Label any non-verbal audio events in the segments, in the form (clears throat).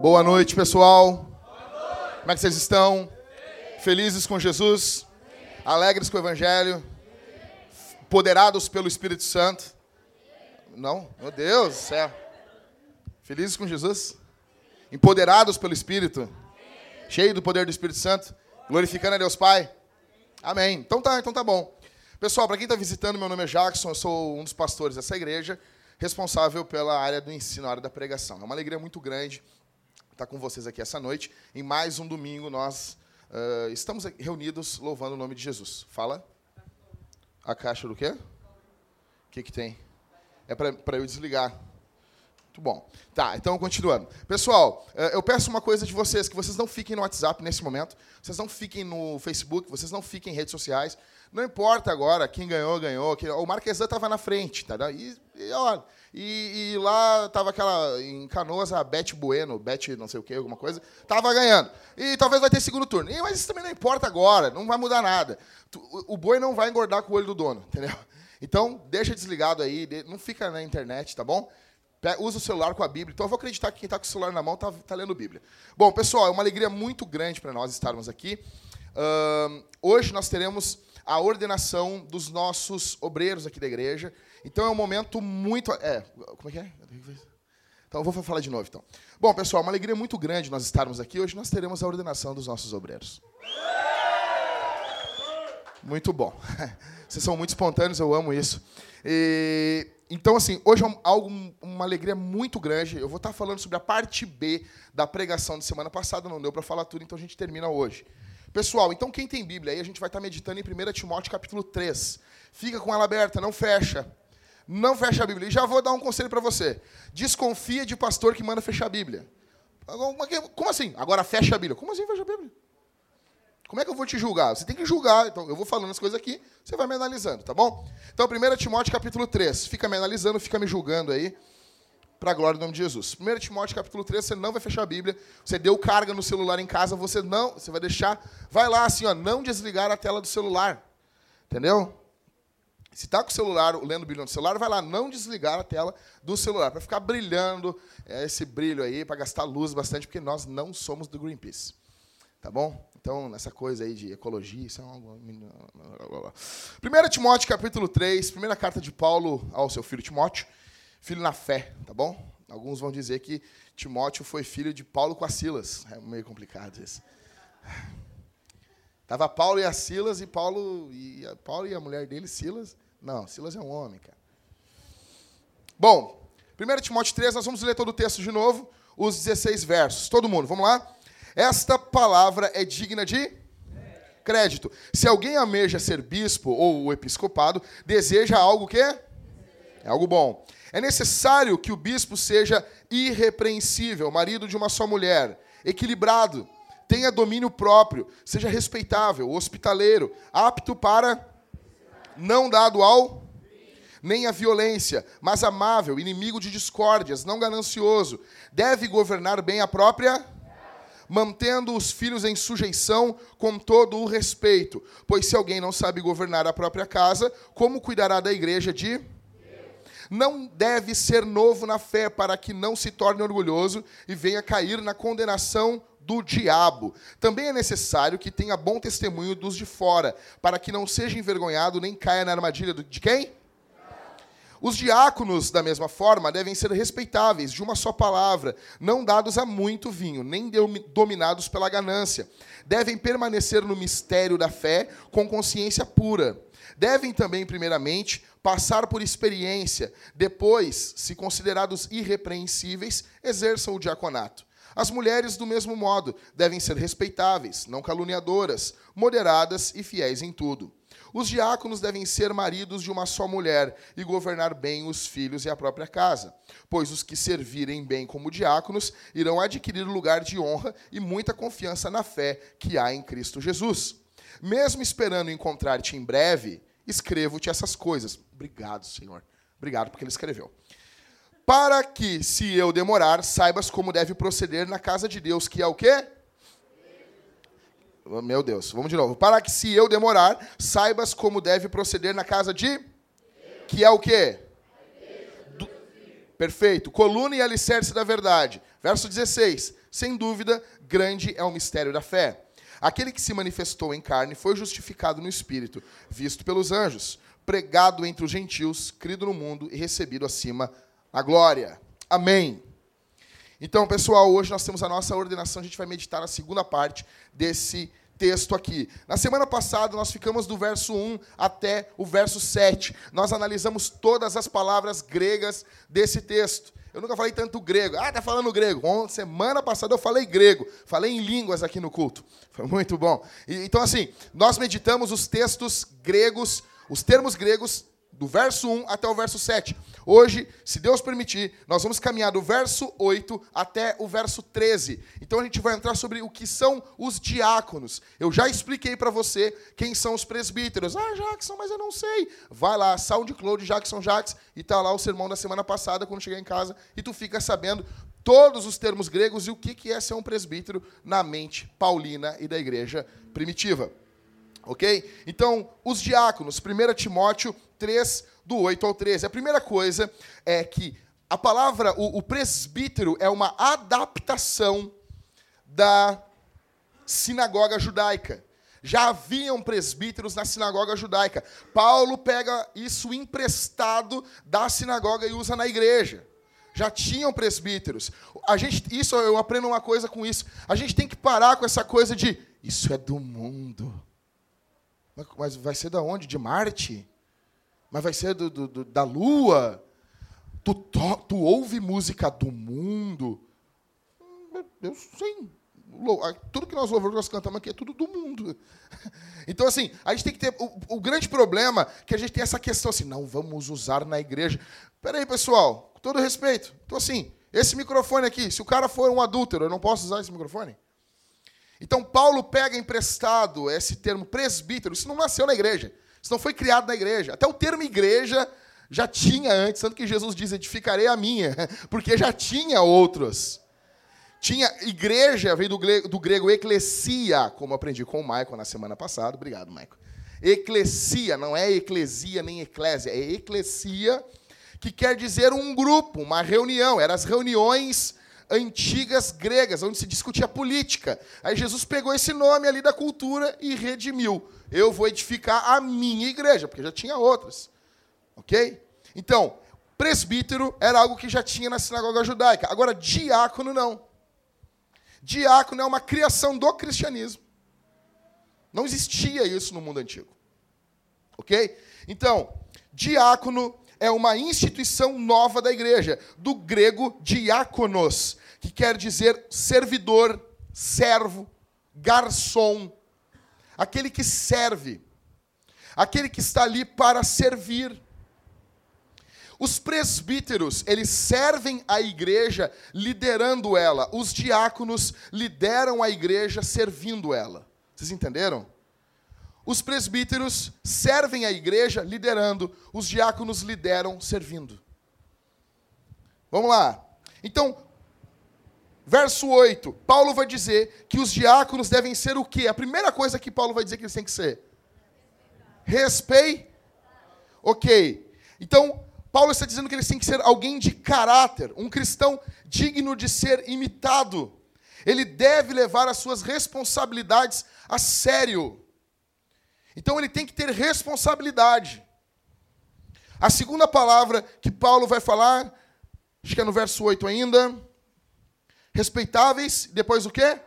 Boa noite, pessoal. Como é que vocês estão? Felizes com Jesus? Alegres com o Evangelho? Poderados pelo Espírito Santo? Não? Meu Deus do céu. Felizes com Jesus? Empoderados pelo Espírito? Cheio do poder do Espírito Santo? Glorificando a Deus Pai? Amém. Então tá, então tá bom. Pessoal, para quem está visitando, meu nome é Jackson, eu sou um dos pastores dessa igreja, responsável pela área do ensino, a área da pregação. É uma alegria muito grande estar com vocês aqui essa noite. Em mais um domingo, nós uh, estamos reunidos louvando o nome de Jesus. Fala. A caixa do quê? O que, que tem? É para eu desligar. Muito bom. Tá, então continuando. Pessoal, eu peço uma coisa de vocês, que vocês não fiquem no WhatsApp nesse momento, vocês não fiquem no Facebook, vocês não fiquem em redes sociais, não importa agora quem ganhou, ganhou. O Marquesan estava na frente, tá? E, e, e, e lá estava aquela, em Canoas, a Beth Bueno, Beth não sei o que, alguma coisa, estava ganhando. E talvez vai ter segundo turno. E, mas isso também não importa agora, não vai mudar nada. O, o boi não vai engordar com o olho do dono, entendeu? Então, deixa desligado aí, não fica na internet, tá bom? Usa o celular com a Bíblia. Então, eu vou acreditar que quem está com o celular na mão está tá lendo Bíblia. Bom, pessoal, é uma alegria muito grande para nós estarmos aqui. Uh, hoje nós teremos a ordenação dos nossos obreiros aqui da igreja. Então é um momento muito. É, como é que é? Então, vou falar de novo, então. Bom, pessoal, uma alegria muito grande nós estarmos aqui. Hoje nós teremos a ordenação dos nossos obreiros. Muito bom. (laughs) Vocês são muito espontâneos, eu amo isso. E, então, assim, hoje é algo, uma alegria muito grande. Eu vou estar falando sobre a parte B da pregação de semana passada. Não deu para falar tudo, então a gente termina hoje. Pessoal, então quem tem Bíblia aí, a gente vai estar meditando em 1 Timóteo capítulo 3. Fica com ela aberta, não fecha. Não fecha a Bíblia. E já vou dar um conselho para você. Desconfia de pastor que manda fechar a Bíblia. Como assim? Agora fecha a Bíblia. Como assim fecha a Bíblia? Como é que eu vou te julgar? Você tem que julgar. Então, eu vou falando as coisas aqui, você vai me analisando, tá bom? Então, 1 Timóteo capítulo 3. Fica me analisando, fica me julgando aí para a glória do nome de Jesus. 1 Timóteo capítulo 3, você não vai fechar a Bíblia. Você deu carga no celular em casa, você não, você vai deixar, vai lá assim, ó, não desligar a tela do celular. Entendeu? Se está com o celular, lendo Bíblia no celular, vai lá, não desligar a tela do celular, para ficar brilhando é, esse brilho aí, para gastar luz bastante, porque nós não somos do Greenpeace. Tá bom? Então, nessa coisa aí de ecologia, isso é uma... 1 Timóteo capítulo 3, primeira carta de Paulo ao seu filho Timóteo filho na fé, tá bom? Alguns vão dizer que Timóteo foi filho de Paulo com a Silas. É meio complicado isso. Tava Paulo e a Silas e Paulo e a, Paulo e a mulher dele, Silas. Não, Silas é um homem, cara. Bom, 1 Timóteo 3, nós vamos ler todo o texto de novo, os 16 versos. Todo mundo, vamos lá? Esta palavra é digna de crédito. Se alguém almeja ser bispo ou episcopado, deseja algo que é algo bom. É necessário que o bispo seja irrepreensível, marido de uma só mulher, equilibrado, tenha domínio próprio, seja respeitável, hospitaleiro, apto para não dado ao nem a violência, mas amável, inimigo de discórdias, não ganancioso, deve governar bem a própria mantendo os filhos em sujeição com todo o respeito, pois se alguém não sabe governar a própria casa, como cuidará da igreja de não deve ser novo na fé, para que não se torne orgulhoso e venha cair na condenação do diabo. Também é necessário que tenha bom testemunho dos de fora, para que não seja envergonhado nem caia na armadilha de quem? Os diáconos, da mesma forma, devem ser respeitáveis, de uma só palavra, não dados a muito vinho, nem dominados pela ganância. Devem permanecer no mistério da fé com consciência pura. Devem também, primeiramente, passar por experiência, depois, se considerados irrepreensíveis, exerçam o diaconato. As mulheres, do mesmo modo, devem ser respeitáveis, não caluniadoras, moderadas e fiéis em tudo. Os diáconos devem ser maridos de uma só mulher e governar bem os filhos e a própria casa, pois os que servirem bem como diáconos irão adquirir lugar de honra e muita confiança na fé que há em Cristo Jesus. Mesmo esperando encontrar-te em breve, escrevo-te essas coisas. Obrigado, Senhor. Obrigado porque ele escreveu. Para que, se eu demorar, saibas como deve proceder na casa de Deus, que é o quê? Meu Deus, vamos de novo. Para que se eu demorar, saibas como deve proceder na casa de. Que é o quê? Do... Perfeito. Coluna e alicerce da verdade. Verso 16. Sem dúvida, grande é o mistério da fé. Aquele que se manifestou em carne foi justificado no espírito, visto pelos anjos, pregado entre os gentios, crido no mundo e recebido acima a glória. Amém. Então, pessoal, hoje nós temos a nossa ordenação, a gente vai meditar na segunda parte desse texto aqui. Na semana passada, nós ficamos do verso 1 até o verso 7. Nós analisamos todas as palavras gregas desse texto. Eu nunca falei tanto grego. Ah, tá falando grego. Bom, semana passada eu falei grego. Falei em línguas aqui no culto. (laughs) Foi muito bom. E, então, assim, nós meditamos os textos gregos, os termos gregos do verso 1 até o verso 7. Hoje, se Deus permitir, nós vamos caminhar do verso 8 até o verso 13. Então a gente vai entrar sobre o que são os diáconos. Eu já expliquei para você quem são os presbíteros. Ah, Jackson, mas eu não sei. Vai lá, SoundCloud Jackson Jackson e tá lá o sermão da semana passada quando chegar em casa e tu fica sabendo todos os termos gregos e o que é ser um presbítero na mente paulina e da igreja primitiva. Ok? Então, os diáconos, 1 Timóteo 3, do 8 ao 13. A primeira coisa é que a palavra, o, o presbítero, é uma adaptação da sinagoga judaica. Já haviam presbíteros na sinagoga judaica. Paulo pega isso emprestado da sinagoga e usa na igreja. Já tinham presbíteros. A gente, isso eu aprendo uma coisa com isso. A gente tem que parar com essa coisa de isso é do mundo. Mas vai ser da onde? De Marte? Mas vai ser do, do, do da lua? Tu, to, tu ouve música do mundo? Eu sim. Tudo que nós louvamos, nós cantamos aqui é tudo do mundo. (laughs) Então, assim, a gente tem que ter. O, o grande problema é que a gente tem essa questão assim, não vamos usar na igreja. Peraí, pessoal, com todo respeito. Então, assim, esse microfone aqui, se o cara for um adúltero, eu não posso usar esse microfone? Então, Paulo pega emprestado esse termo presbítero, isso não nasceu na igreja, isso não foi criado na igreja. Até o termo igreja já tinha antes, tanto que Jesus diz: edificarei a minha, (laughs) porque já tinha outros. Tinha igreja, veio do grego, do grego eclesia, como aprendi com o Michael na semana passada. Obrigado, Michael. Eclesia, não é eclesia nem eclésia, é eclesia, que quer dizer um grupo, uma reunião. Eram as reuniões antigas gregas, onde se discutia política. Aí Jesus pegou esse nome ali da cultura e redimiu. Eu vou edificar a minha igreja, porque já tinha outras. Ok? Então, presbítero era algo que já tinha na sinagoga judaica. Agora, diácono não. Diácono é uma criação do cristianismo. Não existia isso no mundo antigo. Ok? Então, diácono é uma instituição nova da igreja, do grego diáconos, que quer dizer servidor, servo, garçom, aquele que serve, aquele que está ali para servir. Os presbíteros, eles servem a igreja liderando ela. Os diáconos lideram a igreja servindo ela. Vocês entenderam? Os presbíteros servem a igreja liderando, os diáconos lideram servindo. Vamos lá. Então, verso 8, Paulo vai dizer que os diáconos devem ser o quê? A primeira coisa que Paulo vai dizer que eles têm que ser: respeito. Ok. Então, Paulo está dizendo que eles têm que ser alguém de caráter, um cristão digno de ser imitado. Ele deve levar as suas responsabilidades a sério. Então ele tem que ter responsabilidade. A segunda palavra que Paulo vai falar, acho que é no verso 8 ainda. Respeitáveis, depois o quê?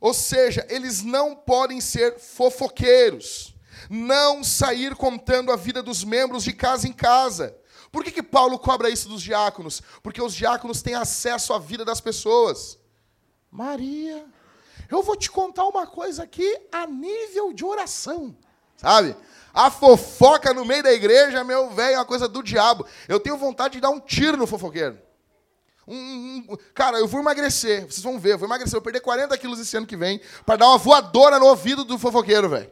Ou seja, eles não podem ser fofoqueiros, não sair contando a vida dos membros de casa em casa. Por que, que Paulo cobra isso dos diáconos? Porque os diáconos têm acesso à vida das pessoas. Maria, eu vou te contar uma coisa aqui a nível de oração, sabe? A fofoca no meio da igreja, meu velho, é uma coisa do diabo. Eu tenho vontade de dar um tiro no fofoqueiro. Um, um, cara, eu vou emagrecer, vocês vão ver, eu vou emagrecer, vou perder 40 quilos esse ano que vem para dar uma voadora no ouvido do fofoqueiro, velho.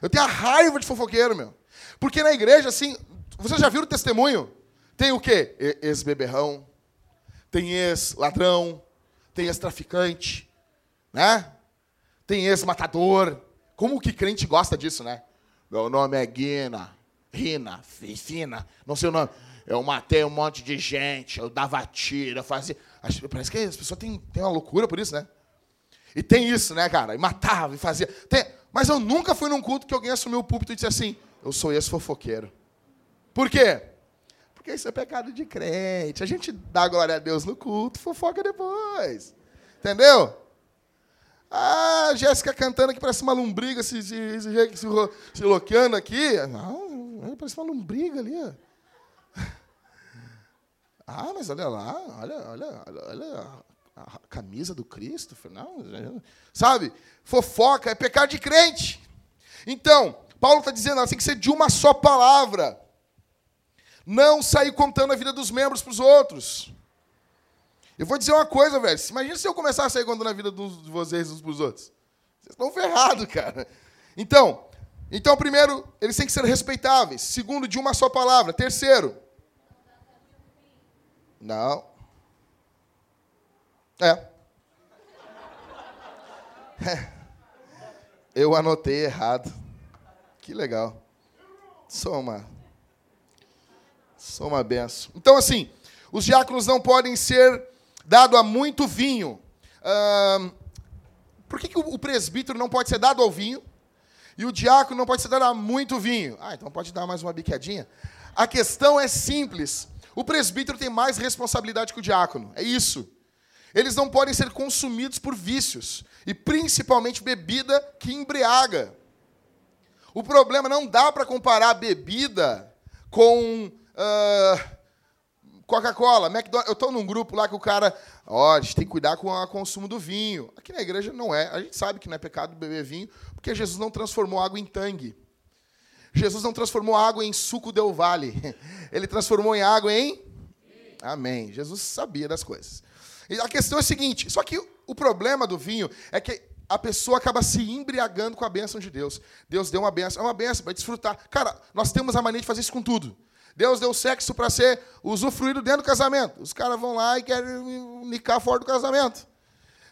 Eu tenho a raiva de fofoqueiro, meu. Porque na igreja, assim, vocês já viram o testemunho? Tem o quê? Ex-beberrão, tem ex-ladrão, tem ex-traficante, né? tem ex-matador. Como que crente gosta disso, né? Meu nome é Guina, Rina, Fina, não sei o nome. Eu matei um monte de gente, eu dava tiro, eu fazia. Parece que as pessoas têm, têm uma loucura por isso, né? E tem isso, né, cara? E matava e fazia. Tem... Mas eu nunca fui num culto que alguém assumiu o púlpito e disse assim: Eu sou esse fofoqueiro. Por quê? Porque isso é pecado de crente. A gente dá glória a Deus no culto, fofoca depois. Entendeu? Ah, Jéssica cantando aqui parece uma lombriga se, se, se, se, se loqueando aqui. Ah, parece uma lombriga ali. Ah, mas olha lá, olha, olha, olha a camisa do Cristo. Não, sabe? Fofoca é pecado de crente. Então, Paulo está dizendo, ela tem que ser de uma só palavra. Não sair contando a vida dos membros para os outros. Eu vou dizer uma coisa, velho. Imagina se eu começar a sair contando a vida de vocês uns para os outros. Vocês estão ferrados, cara. Então, então, primeiro, eles têm que ser respeitáveis. Segundo, de uma só palavra. Terceiro. Não. É. (laughs) Eu anotei errado. Que legal. Sou uma benção. Então, assim, os diáconos não podem ser dado a muito vinho. por que, que o presbítero não pode ser dado ao vinho? E o diácono não pode ser dado a muito vinho? Ah, então pode dar mais uma biquadinha. A questão é simples. O presbítero tem mais responsabilidade que o diácono. É isso. Eles não podem ser consumidos por vícios, e principalmente bebida que embriaga. O problema não dá para comparar bebida com uh, Coca-Cola, McDonald's. Eu estou num grupo lá que o cara, ó, a gente tem que cuidar com o consumo do vinho. Aqui na igreja não é. A gente sabe que não é pecado beber vinho, porque Jesus não transformou água em tangue. Jesus não transformou água em suco del vale. (laughs) Ele transformou em água em Amém. Jesus sabia das coisas. E a questão é a seguinte, só que o problema do vinho é que a pessoa acaba se embriagando com a bênção de Deus. Deus deu uma bênção, é uma bênção para desfrutar. Cara, nós temos a mania de fazer isso com tudo. Deus deu sexo para ser usufruído dentro do casamento. Os caras vão lá e querem nicar fora do casamento.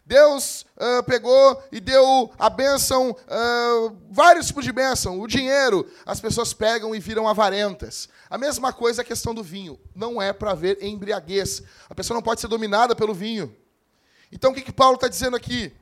Deus uh, pegou e deu a bênção, uh, vários tipos de bênção. O dinheiro, as pessoas pegam e viram avarentas. A mesma coisa a questão do vinho. Não é para haver embriaguez. A pessoa não pode ser dominada pelo vinho. Então, o que, que Paulo está dizendo aqui?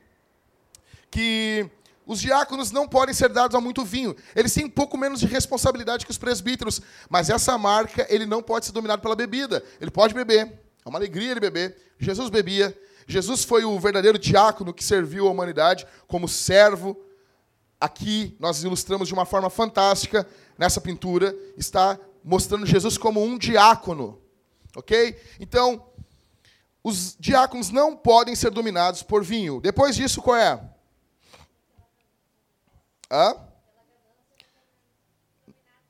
Que os diáconos não podem ser dados a muito vinho. Eles têm um pouco menos de responsabilidade que os presbíteros. Mas essa marca, ele não pode ser dominado pela bebida. Ele pode beber. É uma alegria ele beber. Jesus bebia. Jesus foi o verdadeiro diácono que serviu a humanidade como servo. Aqui nós ilustramos de uma forma fantástica nessa pintura. Está mostrando Jesus como um diácono. Ok? Então, os diáconos não podem ser dominados por vinho. Depois disso, qual é? Hã?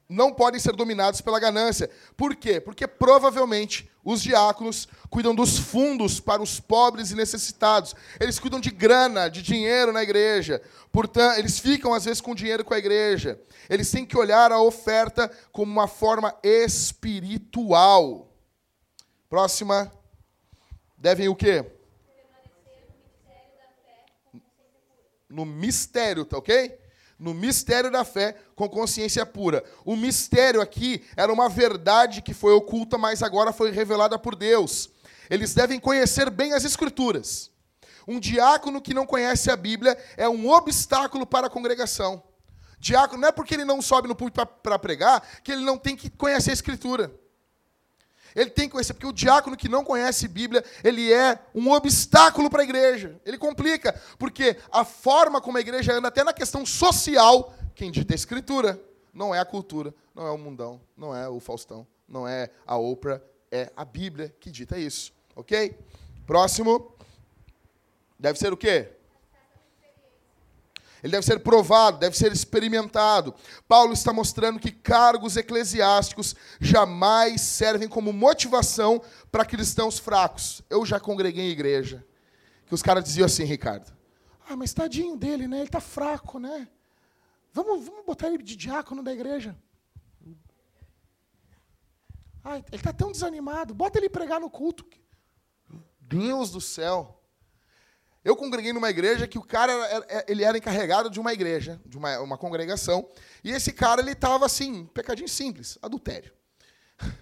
Não podem ser dominados pela ganância. Por quê? Porque provavelmente os diáconos cuidam dos fundos para os pobres e necessitados. Eles cuidam de grana, de dinheiro na igreja. Portanto, eles ficam às vezes com dinheiro com a igreja. Eles têm que olhar a oferta como uma forma espiritual. Próxima. Devem o quê? No mistério, tá ok? No mistério da fé com consciência pura. O mistério aqui era uma verdade que foi oculta, mas agora foi revelada por Deus. Eles devem conhecer bem as Escrituras. Um diácono que não conhece a Bíblia é um obstáculo para a congregação. Diácono não é porque ele não sobe no púlpito para pregar que ele não tem que conhecer a Escritura. Ele tem que conhecer, porque o diácono que não conhece Bíblia, ele é um obstáculo para a igreja. Ele complica, porque a forma como a igreja anda, até na questão social, quem dita a escritura, não é a cultura, não é o mundão, não é o Faustão, não é a Oprah, é a Bíblia que dita isso. Ok? Próximo. Deve ser o quê? Ele deve ser provado, deve ser experimentado. Paulo está mostrando que cargos eclesiásticos jamais servem como motivação para cristãos fracos. Eu já congreguei em igreja, que os caras diziam assim, Ricardo, ah, mas tadinho dele, né? Ele está fraco, né? Vamos, vamos botar ele de diácono da igreja. Ah, ele está tão desanimado. Bota ele pregar no culto. Deus do céu. Eu congreguei numa igreja que o cara era, ele era encarregado de uma igreja, de uma, uma congregação, e esse cara ele estava assim, pecadinho simples, adultério. (laughs)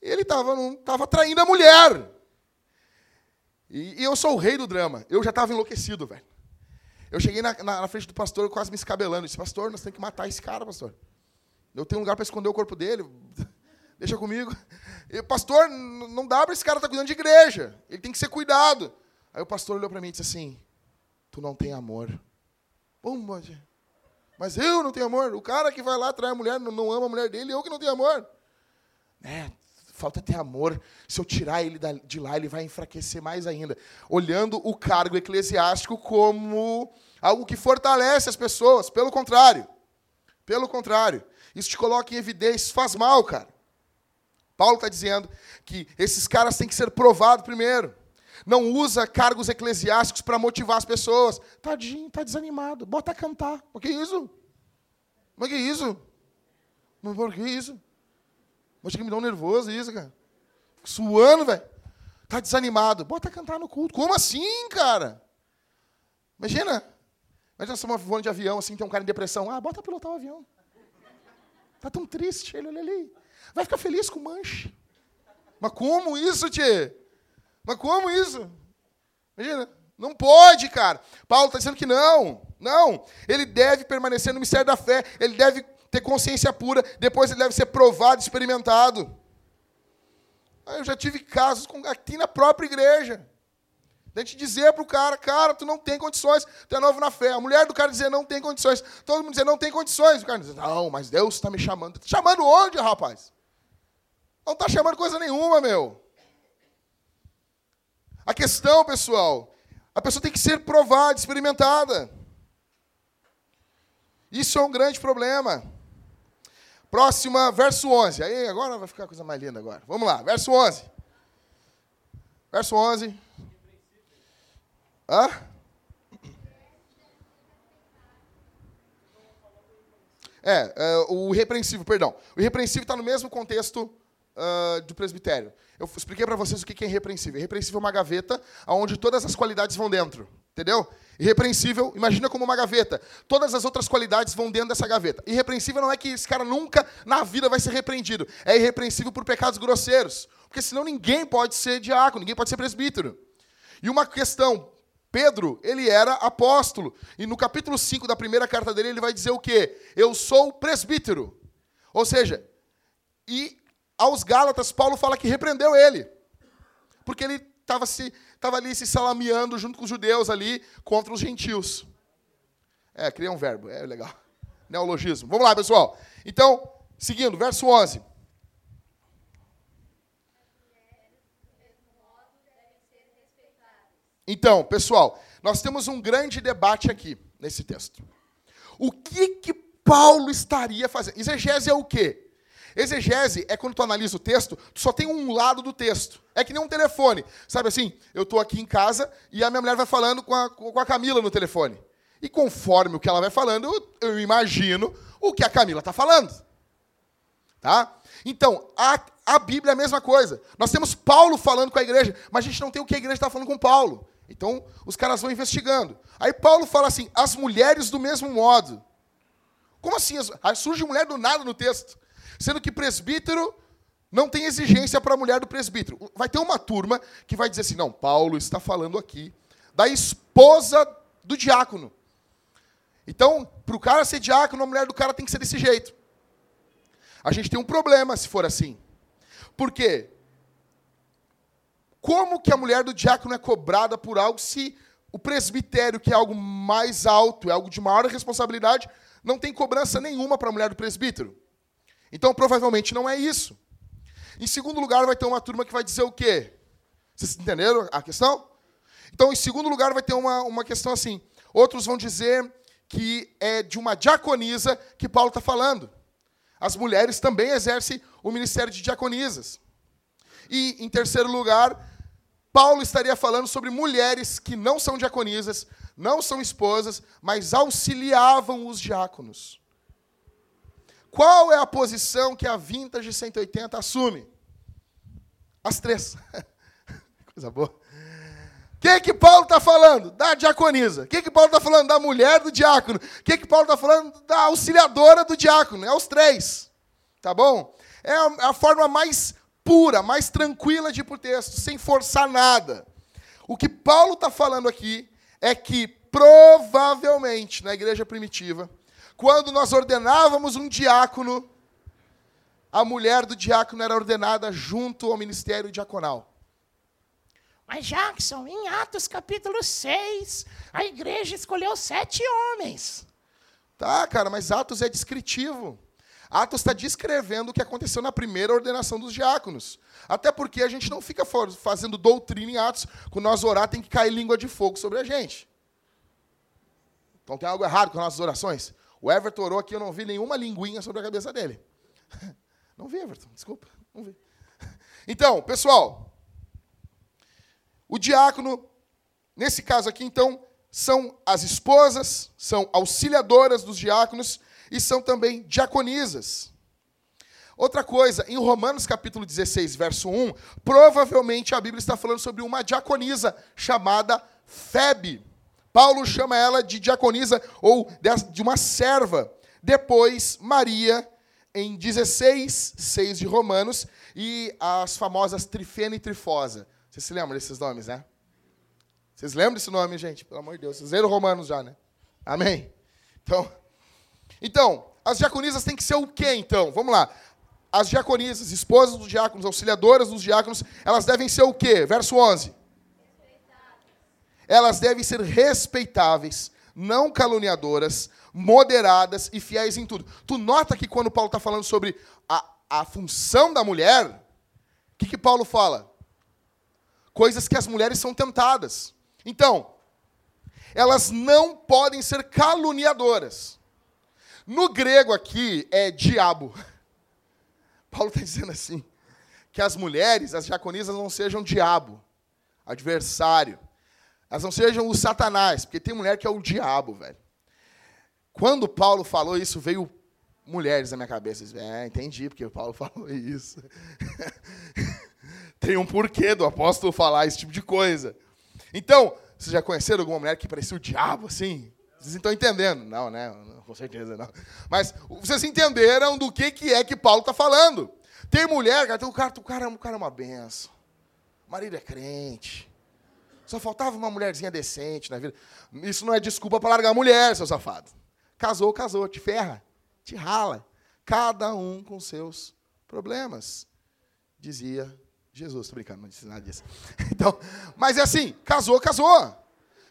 Ele estava tava traindo a mulher. E, e, eu sou o rei do drama. Eu já estava enlouquecido, velho. Eu cheguei na, na, na, frente do pastor quase me escabelando. Disse, pastor, nós temos que matar esse cara, pastor. Eu tenho um lugar para esconder o corpo dele. (laughs) Deixa comigo. Pastor, não dá para esse cara estar tá cuidando de igreja. Ele tem que ser cuidado. Aí o pastor olhou para mim e disse assim: Tu não tem amor. Pum, mas eu não tenho amor. O cara que vai lá atrair a mulher não, ama a mulher dele, eu que não tenho amor. É, falta ter amor. Se eu tirar ele de lá, ele vai enfraquecer mais ainda. Olhando o cargo eclesiástico como algo que fortalece as pessoas. Pelo contrário. Pelo contrário. Isso te coloca em evidência, faz mal, cara. Paulo está dizendo que esses caras têm que ser provados primeiro. Não usa cargos eclesiásticos para motivar as pessoas. Tadinho, está desanimado. Bota a cantar. O que isso? O que isso? Por que isso? Mas que me dá um nervoso isso, cara. Fico suando, velho. Tá desanimado. Bota a cantar no culto. Como assim, cara? Imagina. Imagina nós estamos voando de avião, assim, tem um cara em depressão. Ah, bota a pilotar o avião. Tá tão triste, ele olha ali. Vai ficar feliz com o manche. Mas como isso, tchê? Mas como isso? Imagina. Não pode, cara. Paulo está dizendo que não. Não. Ele deve permanecer no mistério da fé. Ele deve ter consciência pura. Depois ele deve ser provado, experimentado. Eu já tive casos com, aqui na própria igreja. Da gente dizer para o cara, cara, tu não tem condições, tu é novo na fé. A mulher do cara dizer, não tem condições. Todo mundo dizer, não tem condições. O cara diz, não, mas Deus está me chamando. Tá chamando onde, rapaz? Não está chamando coisa nenhuma, meu. A questão, pessoal, a pessoa tem que ser provada, experimentada. Isso é um grande problema. Próxima, verso 11. Aí agora vai ficar a coisa mais linda agora. Vamos lá, verso 11. Verso 11. Hã? É, é, o irrepreensível, perdão. O irrepreensível está no mesmo contexto uh, do presbitério. Eu expliquei para vocês o que é irrepreensível. Irrepreensível é uma gaveta onde todas as qualidades vão dentro. Entendeu? Irrepreensível, imagina como uma gaveta. Todas as outras qualidades vão dentro dessa gaveta. Irrepreensível não é que esse cara nunca na vida vai ser repreendido. É irrepreensível por pecados grosseiros. Porque senão ninguém pode ser diácono, ninguém pode ser presbítero. E uma questão, Pedro, ele era apóstolo. E no capítulo 5 da primeira carta dele, ele vai dizer o quê? Eu sou presbítero. Ou seja, e aos Gálatas, Paulo fala que repreendeu ele. Porque ele estava se, tava ali se salameando junto com os judeus ali contra os gentios. É, cria um verbo, é legal. Neologismo. Vamos lá, pessoal. Então, seguindo, verso 11. Então, pessoal, nós temos um grande debate aqui nesse texto. O que que Paulo estaria fazendo? Exegese é o quê? Exegese é quando tu analisa o texto, tu só tem um lado do texto. É que nem um telefone. Sabe assim? Eu estou aqui em casa e a minha mulher vai falando com a, com a Camila no telefone. E conforme o que ela vai falando, eu, imagino o que a Camila está falando. Tá? Então, a, a Bíblia é a mesma coisa. Nós temos Paulo falando com a igreja, mas a gente não tem o que a igreja está falando com Paulo. Então, os caras vão investigando. Aí Paulo fala assim: as mulheres do mesmo modo. Como assim? Aí surge mulher do nada no texto. Sendo que presbítero não tem exigência para a mulher do presbítero. Vai ter uma turma que vai dizer assim: não, Paulo está falando aqui da esposa do diácono. Então, para o cara ser diácono, a mulher do cara tem que ser desse jeito. A gente tem um problema se for assim. Por quê? Como que a mulher do diácono é cobrada por algo se o presbitério, que é algo mais alto, é algo de maior responsabilidade, não tem cobrança nenhuma para a mulher do presbítero? Então, provavelmente não é isso. Em segundo lugar, vai ter uma turma que vai dizer o quê? Vocês entenderam a questão? Então, em segundo lugar, vai ter uma, uma questão assim. Outros vão dizer que é de uma diaconisa que Paulo está falando. As mulheres também exercem o ministério de diaconisas. E, em terceiro lugar, Paulo estaria falando sobre mulheres que não são diaconisas, não são esposas, mas auxiliavam os diáconos. Qual é a posição que a Vintage 180 assume? As três. (laughs) Coisa boa. que que Paulo está falando? Da diaconisa. O que que Paulo está falando? Da mulher do diácono. O que que Paulo está falando? Da auxiliadora do diácono. É os três. Tá bom? É a, a forma mais pura, mais tranquila de ir por texto, sem forçar nada. O que Paulo está falando aqui é que provavelmente na igreja primitiva, quando nós ordenávamos um diácono, a mulher do diácono era ordenada junto ao ministério diaconal. Mas Jackson, em Atos capítulo 6, a igreja escolheu sete homens. Tá, cara, mas Atos é descritivo. Atos está descrevendo o que aconteceu na primeira ordenação dos diáconos. Até porque a gente não fica fazendo doutrina em Atos, quando nós orar tem que cair língua de fogo sobre a gente. Então tem algo errado com as nossas orações. O Everton orou aqui, eu não vi nenhuma linguinha sobre a cabeça dele. (laughs) Não vi, Everton, desculpa, não vi. (laughs) Então, pessoal, o diácono, nesse caso aqui, então, são as esposas, são auxiliadoras dos diáconos e são também diaconisas. Outra coisa, em Romanos capítulo 16, verso 1, provavelmente a Bíblia está falando sobre uma diaconisa chamada Febe. Paulo chama ela de diaconisa ou de uma serva. Depois, Maria, em 16, 6 de Romanos, e as famosas Trifena e Trifosa. Vocês se lembram desses nomes, né? Vocês lembram desse nome, gente? Pelo amor de Deus. Vocês leram Romanos já, né? Amém? Então, então, as diaconisas têm que ser o quê, então? Vamos lá. As diaconisas, esposas dos diáconos, auxiliadoras dos diáconos, elas devem ser o quê? Verso 11. Elas devem ser respeitáveis, não caluniadoras, moderadas e fiéis em tudo. Tu nota que quando Paulo está falando sobre a, a função da mulher, o que, que Paulo fala? coisas que as mulheres são tentadas. Então, elas não podem ser caluniadoras. No grego aqui é diabo. (laughs) Paulo está dizendo assim: que as mulheres, as diaconisas, não sejam diabo, adversário. Elas não sejam o satanás, porque tem mulher que é o diabo, velho. Quando Paulo falou isso, veio mulheres na minha cabeça. É, entendi, porque o Paulo (laughs) falou isso. tem um porquê do apóstolo falar esse tipo de coisa. Então, vocês já conheceram alguma mulher que parecia o diabo, assim? Vocês estão entendendo? Não, né? Com certeza não. Mas vocês entenderam do que, que é que Paulo está falando. Tem mulher, cara, o cara, o cara, o cara é uma benção. O marido é crente. Só faltava uma mulherzinha decente na vida. Isso não é desculpa para largar a mulher, seu safado. Casou, casou, te ferra, te rala. Cada um com seus problemas, dizia Jesus, tô brincando, não disse nada disso. (laughs) Então, mas é assim, casou, casou.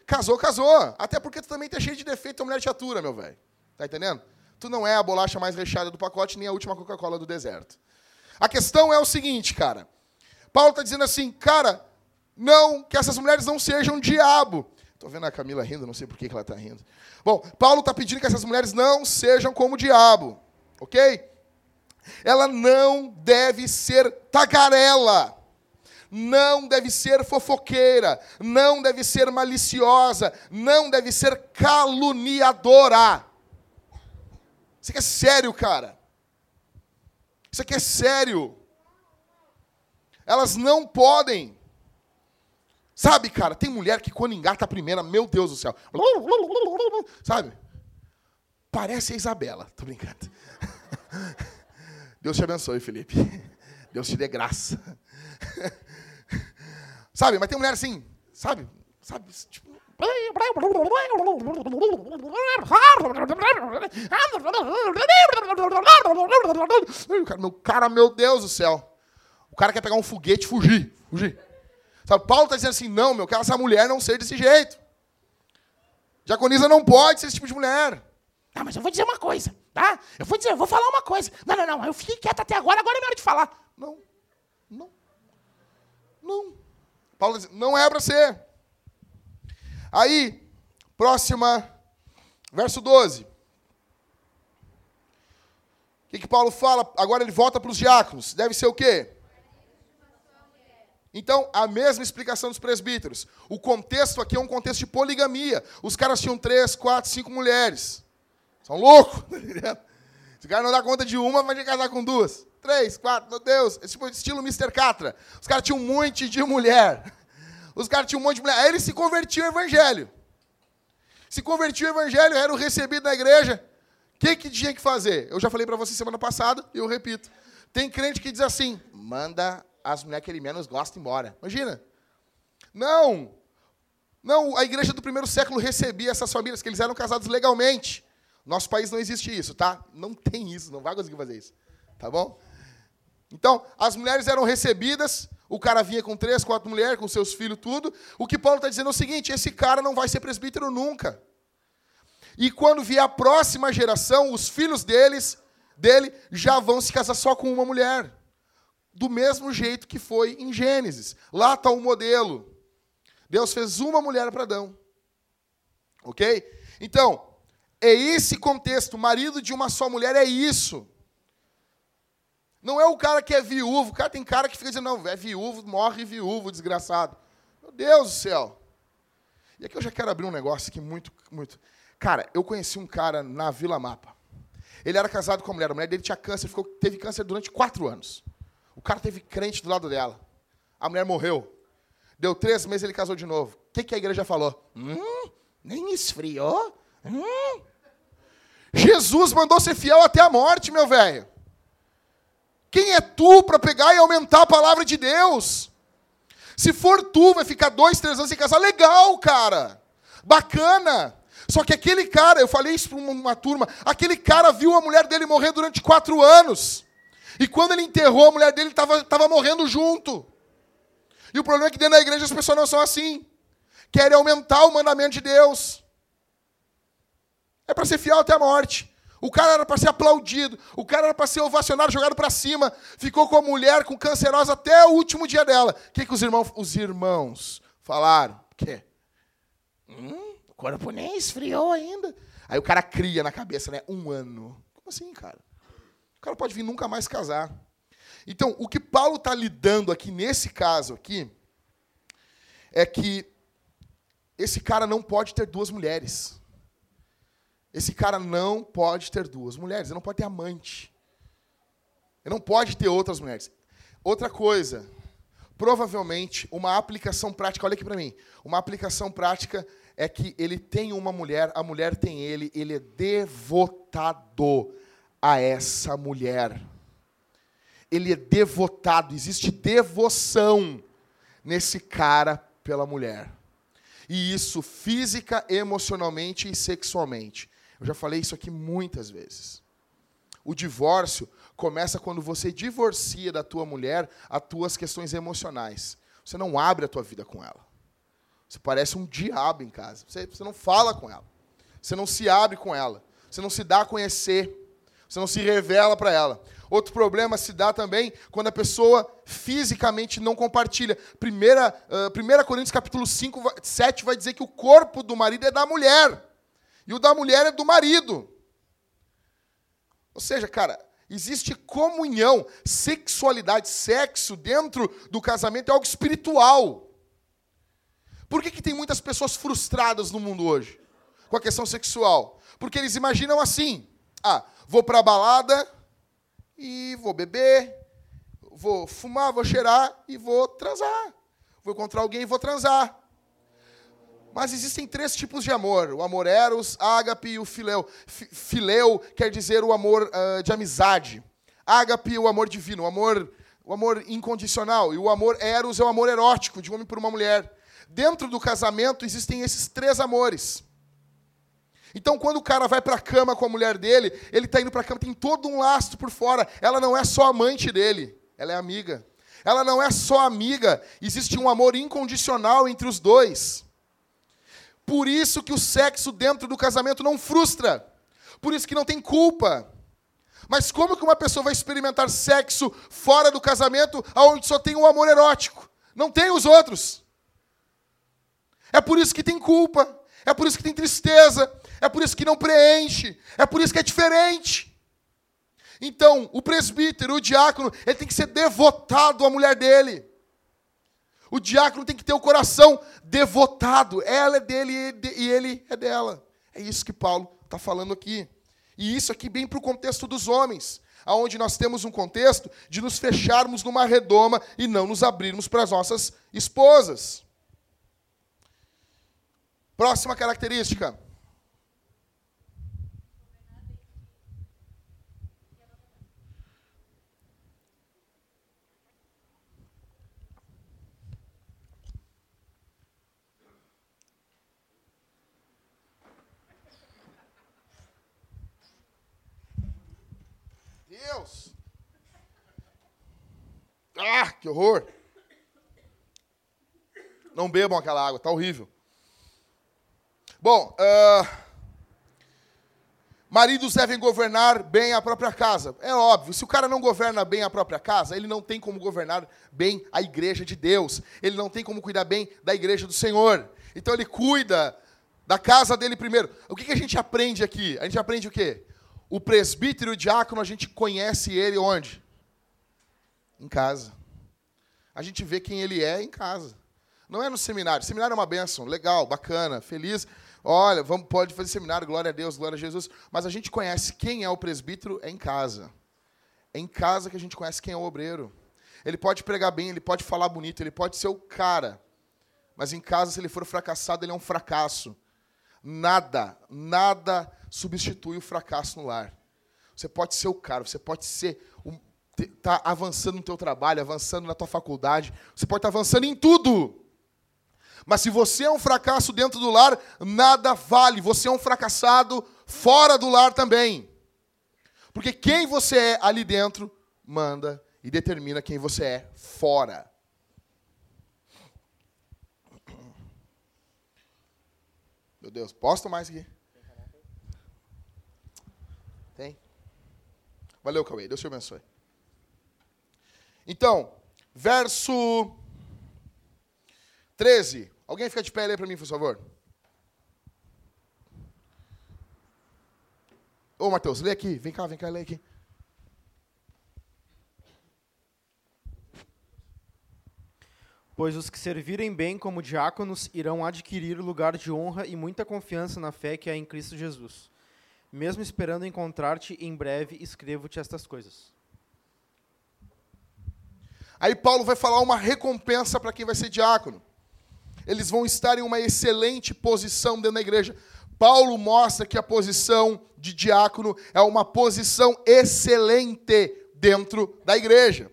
Casou, casou. Até porque tu também tá cheio de defeito, a mulher te atura, meu velho. Tá entendendo? Tu não é a bolacha mais recheada do pacote, nem a última Coca-Cola do deserto. A questão é o seguinte, cara. Paulo está dizendo assim, cara, não, que essas mulheres não sejam diabo. Estou vendo a Camila rindo, não sei por que ela está rindo. Bom, Paulo está pedindo que essas mulheres não sejam como diabo, ok? Ela não deve ser tagarela, não deve ser fofoqueira, não deve ser maliciosa, não deve ser caluniadora. Isso aqui é sério, cara. Isso aqui é sério. Elas não podem. Sabe, cara, tem mulher que quando engata a primeira, meu Deus do céu. Sabe? Parece a Isabela. Tô brincando. Deus te abençoe, Felipe. Deus te dê graça. sabe, mas tem mulher assim, sabe? Sabe, tipo, meu cara, meu Deus do céu. O cara quer pegar um foguete e fugir. Fugir. Sabe, Paulo está dizendo assim: não, meu, que essa mulher não seja desse jeito. Diaconisa não pode ser esse tipo de mulher. Ah, mas eu vou dizer uma coisa, tá? Eu vou dizer, eu vou falar uma coisa. Não, não, não, eu fiquei quieto até agora, agora é minha hora de falar. Não, não, não. Paulo diz, não é para ser. Aí, próxima, verso 12. O que, que Paulo fala? Agora ele volta para os diáconos. Deve ser o quê? Então, a mesma explicação dos presbíteros. O contexto aqui é um contexto de poligamia. Os caras tinham três, quatro, cinco mulheres. São loucos, (laughs) tá Se o cara não dá conta de uma, vai casar com duas. Três, quatro, meu Deus. Esse estilo Mr. Catra. Os caras tinham um monte de mulher. Os caras tinham um monte de mulher. Aí ele se convertiu ao evangelho. Se convertiu ao evangelho, era o recebido na igreja. O que, que tinha que fazer? Eu já falei para você semana passada e eu repito. Tem crente que diz assim: manda as mulheres que ele menos gosta embora. Imagina. Não. Não, a igreja do primeiro século recebia essas famílias, que eles eram casados legalmente. Nosso país não existe isso, tá? Não tem isso, não vai conseguir fazer isso. Tá bom? Então, as mulheres eram recebidas, o cara vinha com três, quatro mulheres, com seus filhos, tudo. O que Paulo está dizendo é o seguinte: esse cara não vai ser presbítero nunca. E quando vier a próxima geração, os filhos deles, dele já vão se casar só com uma mulher. Do mesmo jeito que foi em Gênesis. Lá está o modelo. Deus fez uma mulher para Adão. Ok? Então, é esse contexto. Marido de uma só mulher é isso. Não é o cara que é viúvo. O cara tem cara que fica dizendo, não, é viúvo, morre viúvo, desgraçado. Meu Deus do céu. E aqui eu já quero abrir um negócio aqui muito, muito. Cara, eu conheci um cara na Vila Mapa. Ele era casado com a mulher. A mulher dele tinha câncer, ficou, teve câncer durante quatro anos. O cara teve crente do lado dela. A mulher morreu. Deu três meses ele casou de novo. O que, que a igreja falou? Hum, nem esfriou? Hum. Jesus mandou ser fiel até a morte, meu velho. Quem é tu para pegar e aumentar a palavra de Deus? Se for tu, vai ficar dois, três anos sem casar, legal, cara. Bacana. Só que aquele cara, eu falei isso para uma turma, aquele cara viu a mulher dele morrer durante quatro anos. E quando ele enterrou a mulher dele, estava morrendo junto. E o problema é que dentro da igreja as pessoas não são assim. Querem aumentar o mandamento de Deus. É para ser fiel até a morte. O cara era para ser aplaudido, o cara era para ser ovacionado, jogado para cima. Ficou com a mulher com cancerosa até o último dia dela. O que, que os irmãos, os irmãos falaram? O quê? Hum, o corpo nem esfriou ainda. Aí o cara cria na cabeça, né? Um ano. Como assim, cara? O cara pode vir nunca mais casar. Então, o que Paulo está lidando aqui nesse caso aqui é que esse cara não pode ter duas mulheres. Esse cara não pode ter duas mulheres. Ele não pode ter amante. Ele não pode ter outras mulheres. Outra coisa, provavelmente uma aplicação prática. Olha aqui para mim. Uma aplicação prática é que ele tem uma mulher, a mulher tem ele, ele é devotado a essa mulher ele é devotado, existe devoção nesse cara pela mulher. E isso física, emocionalmente e sexualmente. Eu já falei isso aqui muitas vezes. O divórcio começa quando você divorcia da tua mulher as tuas questões emocionais. Você não abre a tua vida com ela. Você parece um diabo em casa. Você, você não fala com ela. Você não se abre com ela. Você não se dá a conhecer. Você não se revela para ela. Outro problema se dá também quando a pessoa fisicamente não compartilha. Primeira, uh, primeira Coríntios capítulo 5, 7 vai dizer que o corpo do marido é da mulher. E o da mulher é do marido. Ou seja, cara, existe comunhão, sexualidade, sexo dentro do casamento é algo espiritual. Por que, que tem muitas pessoas frustradas no mundo hoje com a questão sexual? Porque eles imaginam assim: ah, vou para a balada, e vou beber, vou fumar, vou cheirar e vou transar. Vou encontrar alguém e vou transar. Mas existem três tipos de amor: o amor eros, ágape e o filéu. Filéu quer dizer o amor uh, de amizade. Ágape, o amor divino, o amor, o amor incondicional. E o amor eros é o amor erótico, de um homem por uma mulher. Dentro do casamento existem esses três amores. Então, quando o cara vai para a cama com a mulher dele, ele está indo para a cama, tem todo um lastro por fora. Ela não é só amante dele, ela é amiga. Ela não é só amiga, existe um amor incondicional entre os dois. Por isso que o sexo dentro do casamento não frustra. Por isso que não tem culpa. Mas como que uma pessoa vai experimentar sexo fora do casamento, onde só tem o amor erótico? Não tem os outros. É por isso que tem culpa. É por isso que tem tristeza. É por isso que não preenche. É por isso que é diferente. Então, o presbítero, o diácono, ele tem que ser devotado à mulher dele. O diácono tem que ter o coração devotado. Ela é dele e ele é dela. É isso que Paulo está falando aqui. E isso aqui bem para o contexto dos homens, aonde nós temos um contexto de nos fecharmos numa redoma e não nos abrirmos para as nossas esposas. Próxima característica. Deus! Ah, que horror! Não bebam aquela água, tá horrível. Bom, uh, maridos devem governar bem a própria casa. É óbvio, se o cara não governa bem a própria casa, ele não tem como governar bem a igreja de Deus. Ele não tem como cuidar bem da igreja do Senhor. Então ele cuida da casa dele primeiro. O que, que a gente aprende aqui? A gente aprende o quê? O presbítero e o diácono, a gente conhece ele onde? Em casa. A gente vê quem ele é em casa. Não é no seminário. Seminário é uma benção, legal, bacana, feliz. Olha, vamos, pode fazer seminário, glória a Deus, glória a Jesus. Mas a gente conhece quem é o presbítero é em casa. É em casa que a gente conhece quem é o obreiro. Ele pode pregar bem, ele pode falar bonito, ele pode ser o cara. Mas em casa, se ele for fracassado, ele é um fracasso. Nada, nada substitui o fracasso no lar. Você pode ser o cara, você pode ser tá avançando no teu trabalho, avançando na tua faculdade, você pode estar tá avançando em tudo. Mas se você é um fracasso dentro do lar, nada vale. Você é um fracassado fora do lar também. Porque quem você é ali dentro manda e determina quem você é fora. Meu Deus, posto mais aqui? Tem? Valeu, Cauê. Deus te abençoe. Então, verso 13. Alguém fica de pé lê para mim, por favor. Ô, Mateus, lê aqui. Vem cá, vem cá, lê aqui. Pois os que servirem bem como diáconos irão adquirir lugar de honra e muita confiança na fé que há em Cristo Jesus. Mesmo esperando encontrar-te em breve, escrevo-te estas coisas. Aí Paulo vai falar uma recompensa para quem vai ser diácono eles vão estar em uma excelente posição dentro da igreja. Paulo mostra que a posição de diácono é uma posição excelente dentro da igreja.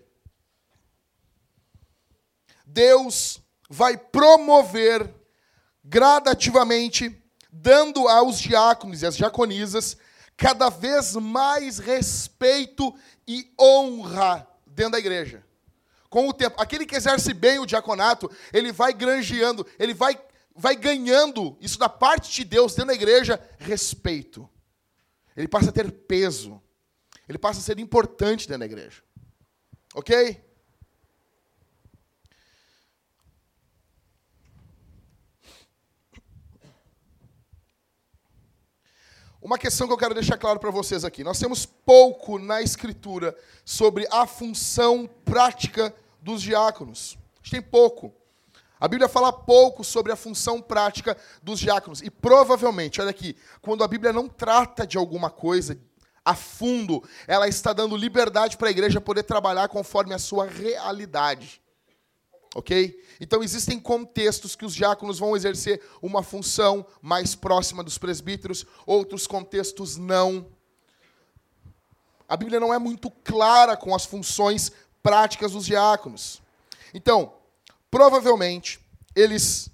Deus vai promover gradativamente, dando aos diáconos e às diaconisas cada vez mais respeito e honra dentro da igreja com o tempo. Aquele que exerce bem o diaconato, ele vai granjeando, ele vai, vai ganhando, isso da parte de Deus dentro da igreja, respeito. Ele passa a ter peso. Ele passa a ser importante dentro da igreja. Ok? Uma questão que eu quero deixar claro para vocês aqui. Nós temos pouco na Escritura sobre a função prática dos diáconos. A gente tem pouco. A Bíblia fala pouco sobre a função prática dos diáconos. E provavelmente, olha aqui, quando a Bíblia não trata de alguma coisa a fundo, ela está dando liberdade para a igreja poder trabalhar conforme a sua realidade. Ok? Então existem contextos que os diáconos vão exercer uma função mais próxima dos presbíteros, outros contextos não. A Bíblia não é muito clara com as funções práticas dos diáconos. Então, provavelmente, eles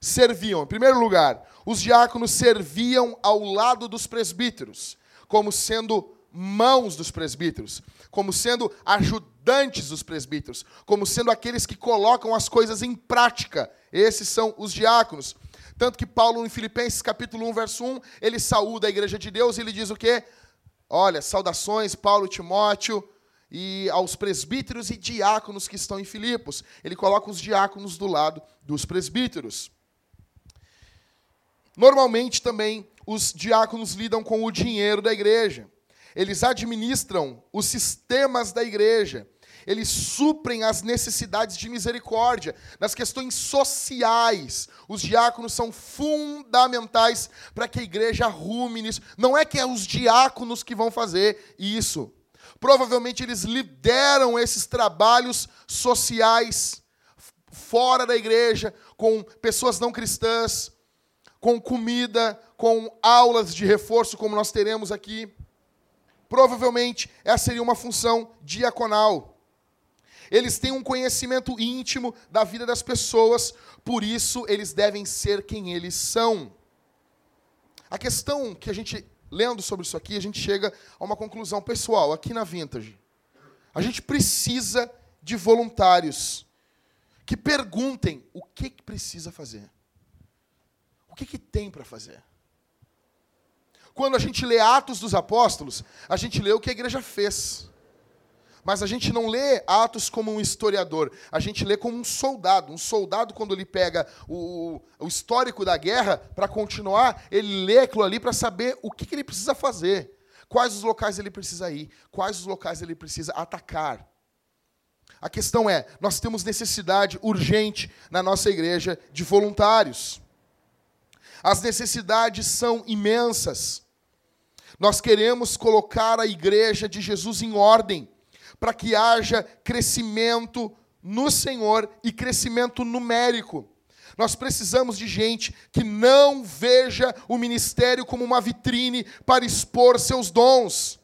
serviam, em primeiro lugar, os diáconos serviam ao lado dos presbíteros, como sendo mãos dos presbíteros, como sendo ajudantes dos presbíteros, como sendo aqueles que colocam as coisas em prática. Esses são os diáconos. Tanto que Paulo, em Filipenses capítulo 1, verso 1, ele saúda a igreja de Deus e ele diz o quê? Olha, saudações, Paulo Timóteo, e aos presbíteros e diáconos que estão em Filipos. Ele coloca os diáconos do lado dos presbíteros. Normalmente também os diáconos lidam com o dinheiro da igreja. Eles administram os sistemas da igreja. Eles suprem as necessidades de misericórdia, nas questões sociais. Os diáconos são fundamentais para que a igreja arrume nisso. Não é que é os diáconos que vão fazer isso. Provavelmente eles lideram esses trabalhos sociais fora da igreja, com pessoas não cristãs, com comida, com aulas de reforço, como nós teremos aqui. Provavelmente, essa seria uma função diaconal. Eles têm um conhecimento íntimo da vida das pessoas, por isso eles devem ser quem eles são. A questão que a gente, lendo sobre isso aqui, a gente chega a uma conclusão pessoal, aqui na Vintage. A gente precisa de voluntários que perguntem o que, que precisa fazer. O que, que tem para fazer. Quando a gente lê Atos dos Apóstolos, a gente lê o que a igreja fez. Mas a gente não lê Atos como um historiador, a gente lê como um soldado. Um soldado, quando ele pega o, o histórico da guerra para continuar, ele lê aquilo ali para saber o que, que ele precisa fazer, quais os locais ele precisa ir, quais os locais ele precisa atacar. A questão é: nós temos necessidade urgente na nossa igreja de voluntários. As necessidades são imensas. Nós queremos colocar a igreja de Jesus em ordem para que haja crescimento no Senhor e crescimento numérico. Nós precisamos de gente que não veja o ministério como uma vitrine para expor seus dons.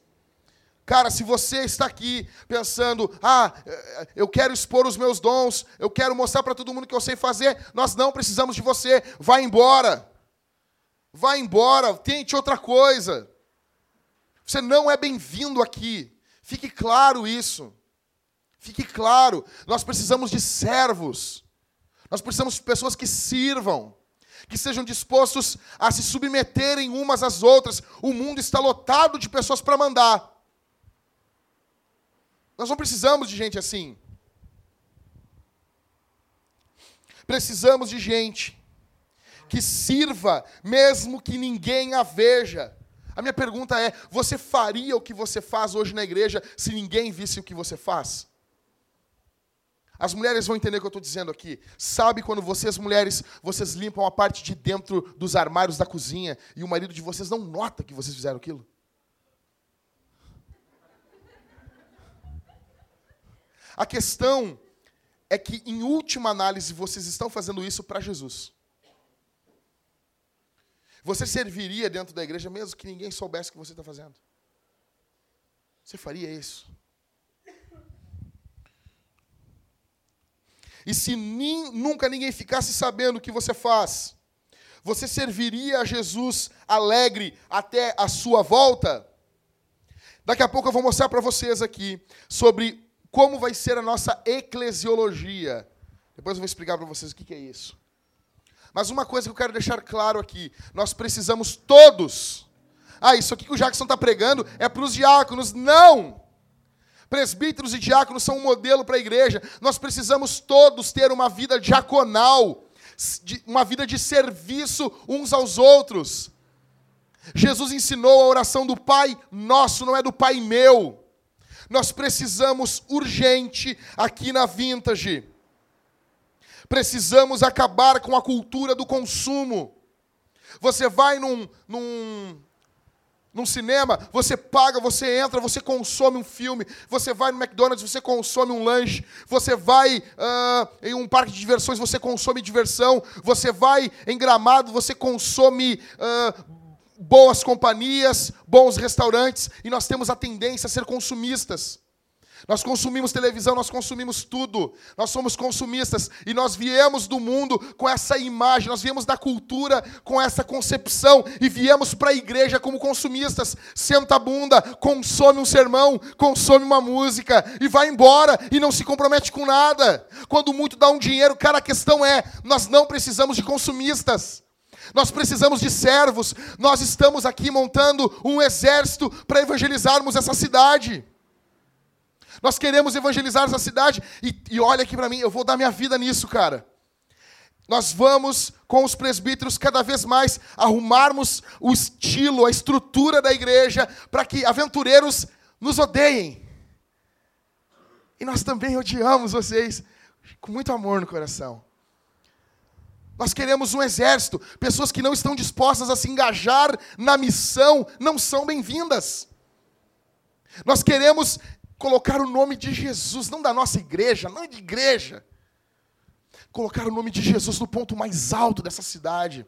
Cara, se você está aqui pensando, ah, eu quero expor os meus dons, eu quero mostrar para todo mundo que eu sei fazer, nós não precisamos de você, vá embora. Vá embora, tente outra coisa. Você não é bem-vindo aqui. Fique claro isso. Fique claro. Nós precisamos de servos. Nós precisamos de pessoas que sirvam, que sejam dispostos a se submeterem umas às outras. O mundo está lotado de pessoas para mandar. Nós não precisamos de gente assim. Precisamos de gente que sirva, mesmo que ninguém a veja. A minha pergunta é: você faria o que você faz hoje na igreja se ninguém visse o que você faz? As mulheres vão entender o que eu estou dizendo aqui. Sabe quando vocês, mulheres, vocês limpam a parte de dentro dos armários da cozinha e o marido de vocês não nota que vocês fizeram aquilo? A questão é que, em última análise, vocês estão fazendo isso para Jesus. Você serviria dentro da igreja mesmo que ninguém soubesse o que você está fazendo? Você faria isso? E se nunca ninguém ficasse sabendo o que você faz, você serviria a Jesus alegre até a sua volta? Daqui a pouco eu vou mostrar para vocês aqui sobre como vai ser a nossa eclesiologia. Depois eu vou explicar para vocês o que é isso. Mas uma coisa que eu quero deixar claro aqui: nós precisamos todos. Ah, isso aqui que o Jackson está pregando é para os diáconos. Não! Presbíteros e diáconos são um modelo para a igreja. Nós precisamos todos ter uma vida diaconal, uma vida de serviço uns aos outros. Jesus ensinou a oração do Pai nosso, não é do Pai meu. Nós precisamos urgente aqui na Vintage Precisamos acabar com a cultura do consumo. Você vai num, num, num cinema, você paga, você entra, você consome um filme. Você vai no McDonald's, você consome um lanche. Você vai uh, em um parque de diversões, você consome diversão. Você vai em gramado, você consome. Uh, boas companhias, bons restaurantes, e nós temos a tendência a ser consumistas. Nós consumimos televisão, nós consumimos tudo. Nós somos consumistas e nós viemos do mundo com essa imagem, nós viemos da cultura com essa concepção e viemos para a igreja como consumistas. Senta a bunda, consome um sermão, consome uma música e vai embora e não se compromete com nada. Quando muito dá um dinheiro, cara, a questão é: nós não precisamos de consumistas. Nós precisamos de servos. Nós estamos aqui montando um exército para evangelizarmos essa cidade. Nós queremos evangelizar essa cidade. E, e olha aqui para mim, eu vou dar minha vida nisso, cara. Nós vamos, com os presbíteros, cada vez mais arrumarmos o estilo, a estrutura da igreja, para que aventureiros nos odeiem. E nós também odiamos vocês com muito amor no coração. Nós queremos um exército. Pessoas que não estão dispostas a se engajar na missão não são bem-vindas. Nós queremos colocar o nome de Jesus, não da nossa igreja, não de igreja. Colocar o nome de Jesus no ponto mais alto dessa cidade.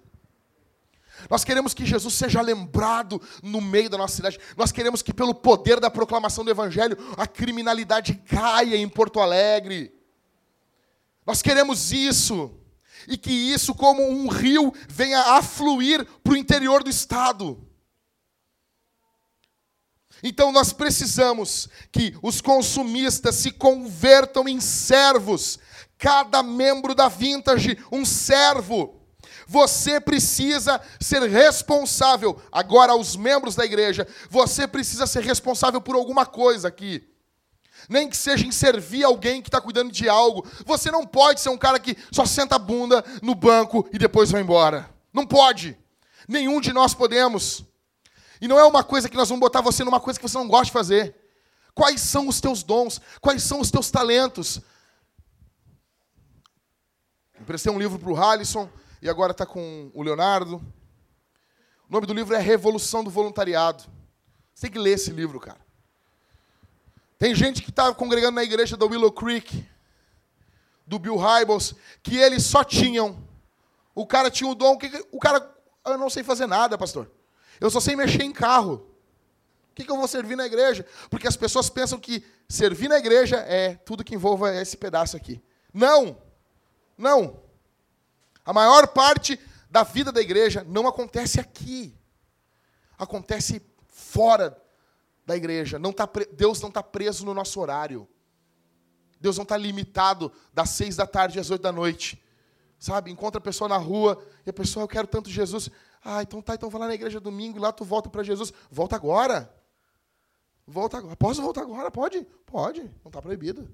Nós queremos que Jesus seja lembrado no meio da nossa cidade. Nós queremos que, pelo poder da proclamação do Evangelho, a criminalidade caia em Porto Alegre. Nós queremos isso. E que isso, como um rio, venha a fluir para o interior do Estado. Então nós precisamos que os consumistas se convertam em servos. Cada membro da Vintage, um servo. Você precisa ser responsável. Agora, aos membros da igreja, você precisa ser responsável por alguma coisa aqui. Nem que seja em servir alguém que está cuidando de algo. Você não pode ser um cara que só senta a bunda no banco e depois vai embora. Não pode. Nenhum de nós podemos. E não é uma coisa que nós vamos botar você numa coisa que você não gosta de fazer. Quais são os teus dons? Quais são os teus talentos? Emprestei um livro para o Halisson e agora está com o Leonardo. O nome do livro é Revolução do Voluntariado. Você tem que ler esse livro, cara. Tem gente que está congregando na igreja da Willow Creek, do Bill Hybels, que eles só tinham. O cara tinha o dom, o cara, eu não sei fazer nada, pastor. Eu só sei mexer em carro. O que, que eu vou servir na igreja? Porque as pessoas pensam que servir na igreja é tudo que envolva esse pedaço aqui. Não! Não! A maior parte da vida da igreja não acontece aqui. Acontece fora da igreja. Não tá, Deus não está preso no nosso horário. Deus não está limitado das seis da tarde às oito da noite. Sabe? Encontra a pessoa na rua e a pessoa, eu quero tanto Jesus. Ah, então tá, então vai lá na igreja domingo e lá tu volta para Jesus. Volta agora. Volta agora. Posso voltar agora? Pode? Pode. Não está proibido.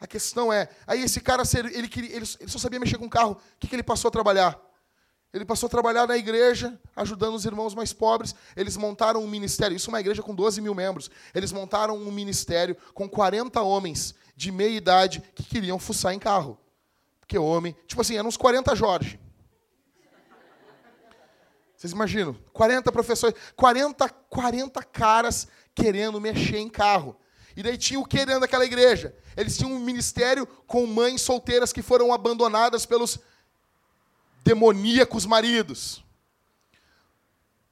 A questão é, aí esse cara, ele, queria, ele, só sabia mexer com carro. O que, que ele passou a trabalhar? Ele passou a trabalhar na igreja, ajudando os irmãos mais pobres. Eles montaram um ministério. Isso é uma igreja com 12 mil membros. Eles montaram um ministério com 40 homens de meia idade que queriam fuçar em carro. Porque homem, tipo assim, eram uns 40 Jorge. Vocês imaginam? 40 professores, 40, 40 caras querendo mexer em carro. E daí tinha o que dentro daquela igreja? Eles tinham um ministério com mães solteiras que foram abandonadas pelos demoníacos maridos.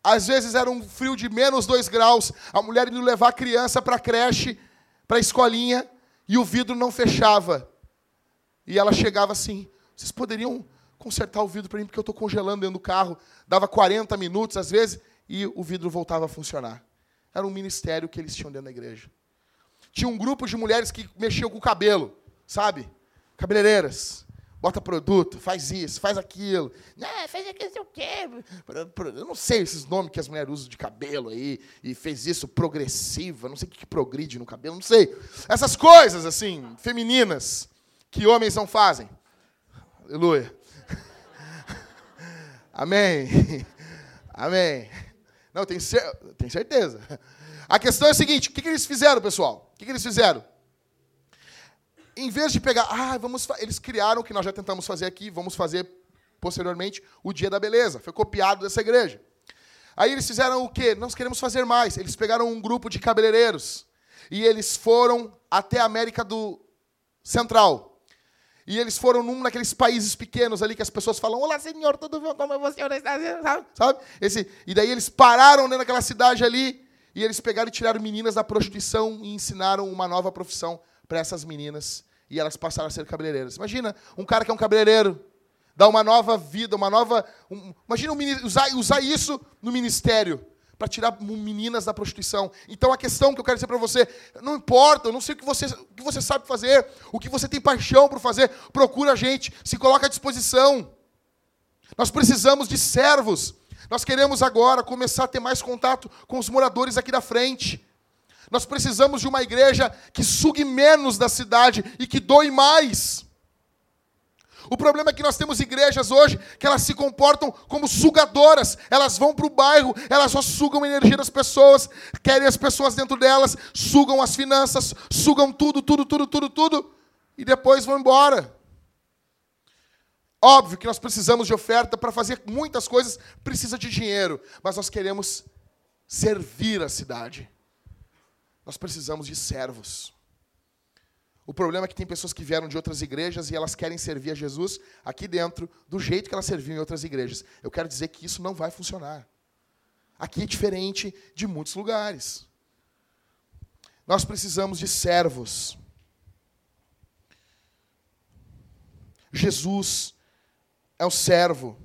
Às vezes era um frio de menos dois graus, a mulher indo levar a criança para a creche, para a escolinha, e o vidro não fechava. E ela chegava assim: vocês poderiam consertar o vidro para mim, porque eu estou congelando dentro do carro. Dava 40 minutos, às vezes, e o vidro voltava a funcionar. Era um ministério que eles tinham dentro da igreja. Tinha um grupo de mulheres que mexiam com o cabelo, sabe? Cabeleireiras. Bota produto, faz isso, faz aquilo. Não, faz aquilo, sei o quê. Eu não sei esses nomes que as mulheres usam de cabelo aí. E fez isso progressiva, não sei o que progride no cabelo, não sei. Essas coisas, assim, femininas, que homens não fazem. Aleluia. (laughs) Amém. (laughs) Amém. Não, tem, cer certeza. A questão é a seguinte: o que, que eles fizeram, pessoal? O que, que eles fizeram? Em vez de pegar, ah, vamos, eles criaram o que nós já tentamos fazer aqui, vamos fazer posteriormente o Dia da Beleza. Foi copiado dessa igreja. Aí eles fizeram o quê? Nós queremos fazer mais. Eles pegaram um grupo de cabeleireiros e eles foram até a América do Central. E eles foram num daqueles países pequenos ali que as pessoas falam: Olá, senhor, tudo bem? Como é você? Sabe? Esse, e daí eles pararam dentro daquela cidade ali e eles pegaram e tiraram meninas da prostituição e ensinaram uma nova profissão para essas meninas. E elas passaram a ser cabeleireiras. Imagina um cara que é um cabeleireiro, dá uma nova vida, uma nova. Um, imagina um, usar, usar isso no ministério para tirar meninas da prostituição. Então a questão que eu quero dizer para você, não importa, eu não sei o que você, o que você sabe fazer, o que você tem paixão por fazer, procura a gente, se coloca à disposição. Nós precisamos de servos. Nós queremos agora começar a ter mais contato com os moradores aqui da frente. Nós precisamos de uma igreja que sugue menos da cidade e que doe mais. O problema é que nós temos igrejas hoje que elas se comportam como sugadoras. Elas vão para o bairro, elas só sugam a energia das pessoas, querem as pessoas dentro delas, sugam as finanças, sugam tudo, tudo, tudo, tudo, tudo, e depois vão embora. Óbvio que nós precisamos de oferta para fazer muitas coisas, precisa de dinheiro, mas nós queremos servir a cidade. Nós precisamos de servos. O problema é que tem pessoas que vieram de outras igrejas e elas querem servir a Jesus aqui dentro, do jeito que elas serviam em outras igrejas. Eu quero dizer que isso não vai funcionar. Aqui é diferente de muitos lugares. Nós precisamos de servos. Jesus é o servo.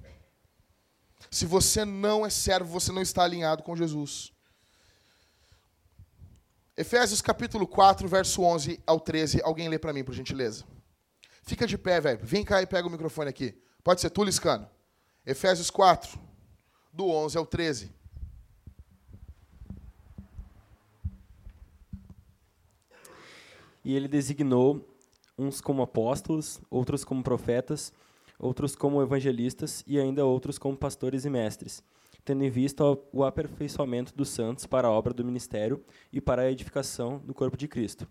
Se você não é servo, você não está alinhado com Jesus. Efésios capítulo 4, verso 11 ao 13. Alguém lê para mim, por gentileza. Fica de pé, velho. Vem cá e pega o microfone aqui. Pode ser tu, Liscano. Efésios 4, do 11 ao 13. E ele designou uns como apóstolos, outros como profetas, outros como evangelistas e ainda outros como pastores e mestres, tendo em vista o aperfeiçoamento dos santos para a obra do ministério e para a edificação do corpo de Cristo,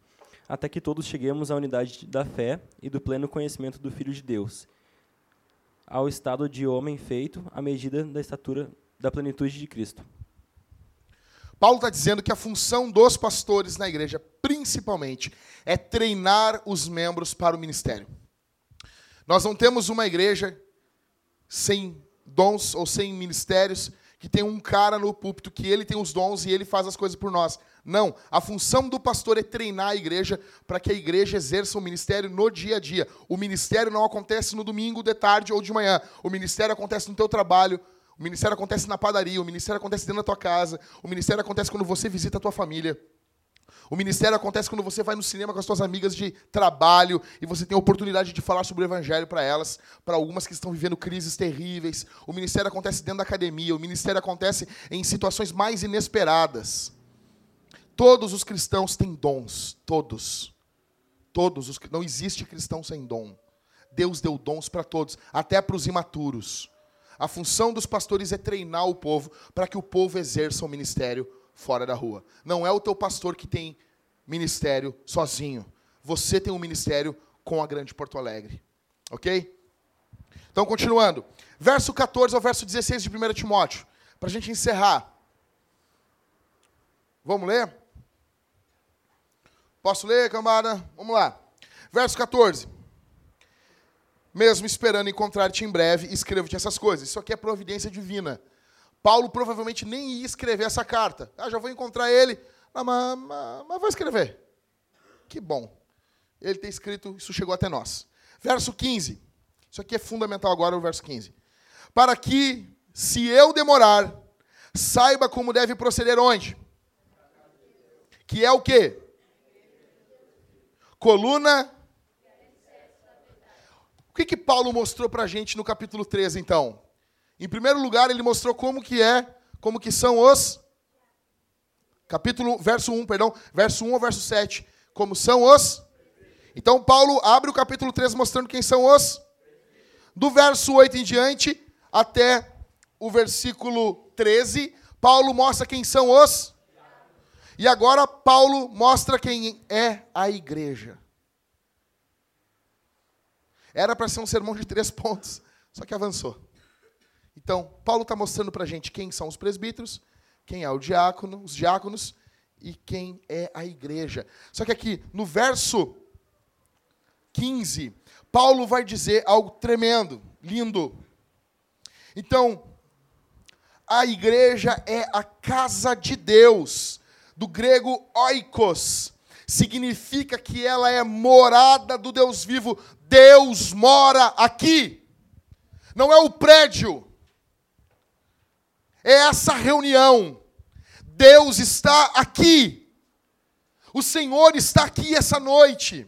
até que todos cheguemos à unidade da fé e do pleno conhecimento do Filho de Deus, ao estado de homem feito à medida da estatura da plenitude de Cristo. Paulo está dizendo que a função dos pastores na igreja, principalmente, é treinar os membros para o ministério. Nós não temos uma igreja sem dons ou sem ministérios que tem um cara no púlpito que ele tem os dons e ele faz as coisas por nós. Não, a função do pastor é treinar a igreja para que a igreja exerça o ministério no dia a dia. O ministério não acontece no domingo, de tarde ou de manhã. O ministério acontece no teu trabalho, o ministério acontece na padaria, o ministério acontece dentro da tua casa, o ministério acontece quando você visita a tua família. O ministério acontece quando você vai no cinema com as suas amigas de trabalho e você tem a oportunidade de falar sobre o evangelho para elas, para algumas que estão vivendo crises terríveis. O ministério acontece dentro da academia, o ministério acontece em situações mais inesperadas. Todos os cristãos têm dons, todos. Todos os não existe cristão sem dom. Deus deu dons para todos, até para os imaturos. A função dos pastores é treinar o povo para que o povo exerça o ministério fora da rua. Não é o teu pastor que tem ministério sozinho. Você tem um ministério com a Grande Porto Alegre. Ok? Então, continuando. Verso 14 ao verso 16 de 1 Timóteo. Para a gente encerrar. Vamos ler? Posso ler, cambada? Vamos lá. Verso 14 mesmo esperando encontrar-te em breve, escrevo-te essas coisas. Isso aqui é providência divina. Paulo provavelmente nem ia escrever essa carta. Ah, já vou encontrar ele, ah, mas, mas, mas vou escrever. Que bom. Ele ter escrito, isso chegou até nós. Verso 15. Isso aqui é fundamental agora, o verso 15. Para que, se eu demorar, saiba como deve proceder onde? Que é o quê? Coluna o que, que Paulo mostrou para a gente no capítulo 13, então? Em primeiro lugar, ele mostrou como que é, como que são os... Capítulo, verso 1, perdão, verso 1 ao verso 7. Como são os... Então, Paulo abre o capítulo 13 mostrando quem são os... Do verso 8 em diante até o versículo 13, Paulo mostra quem são os... E agora Paulo mostra quem é a igreja. Era para ser um sermão de três pontos, só que avançou. Então, Paulo está mostrando para a gente quem são os presbíteros, quem é o diácono, os diáconos e quem é a igreja. Só que aqui, no verso 15, Paulo vai dizer algo tremendo, lindo. Então, a igreja é a casa de Deus, do grego oikos, significa que ela é morada do Deus vivo. Deus mora aqui. Não é o prédio. É essa reunião. Deus está aqui. O Senhor está aqui essa noite.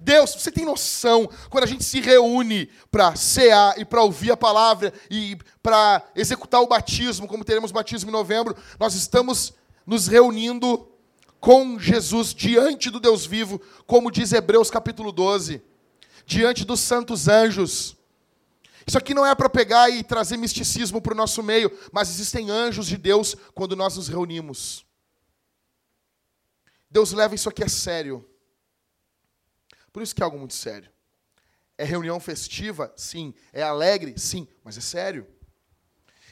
Deus, você tem noção, quando a gente se reúne para cear e para ouvir a palavra e para executar o batismo, como teremos batismo em novembro, nós estamos nos reunindo com Jesus diante do Deus vivo, como diz Hebreus capítulo 12, diante dos santos anjos. Isso aqui não é para pegar e trazer misticismo para o nosso meio, mas existem anjos de Deus quando nós nos reunimos. Deus leva isso aqui a sério. Por isso que é algo muito sério. É reunião festiva? Sim. É alegre? Sim. Mas é sério.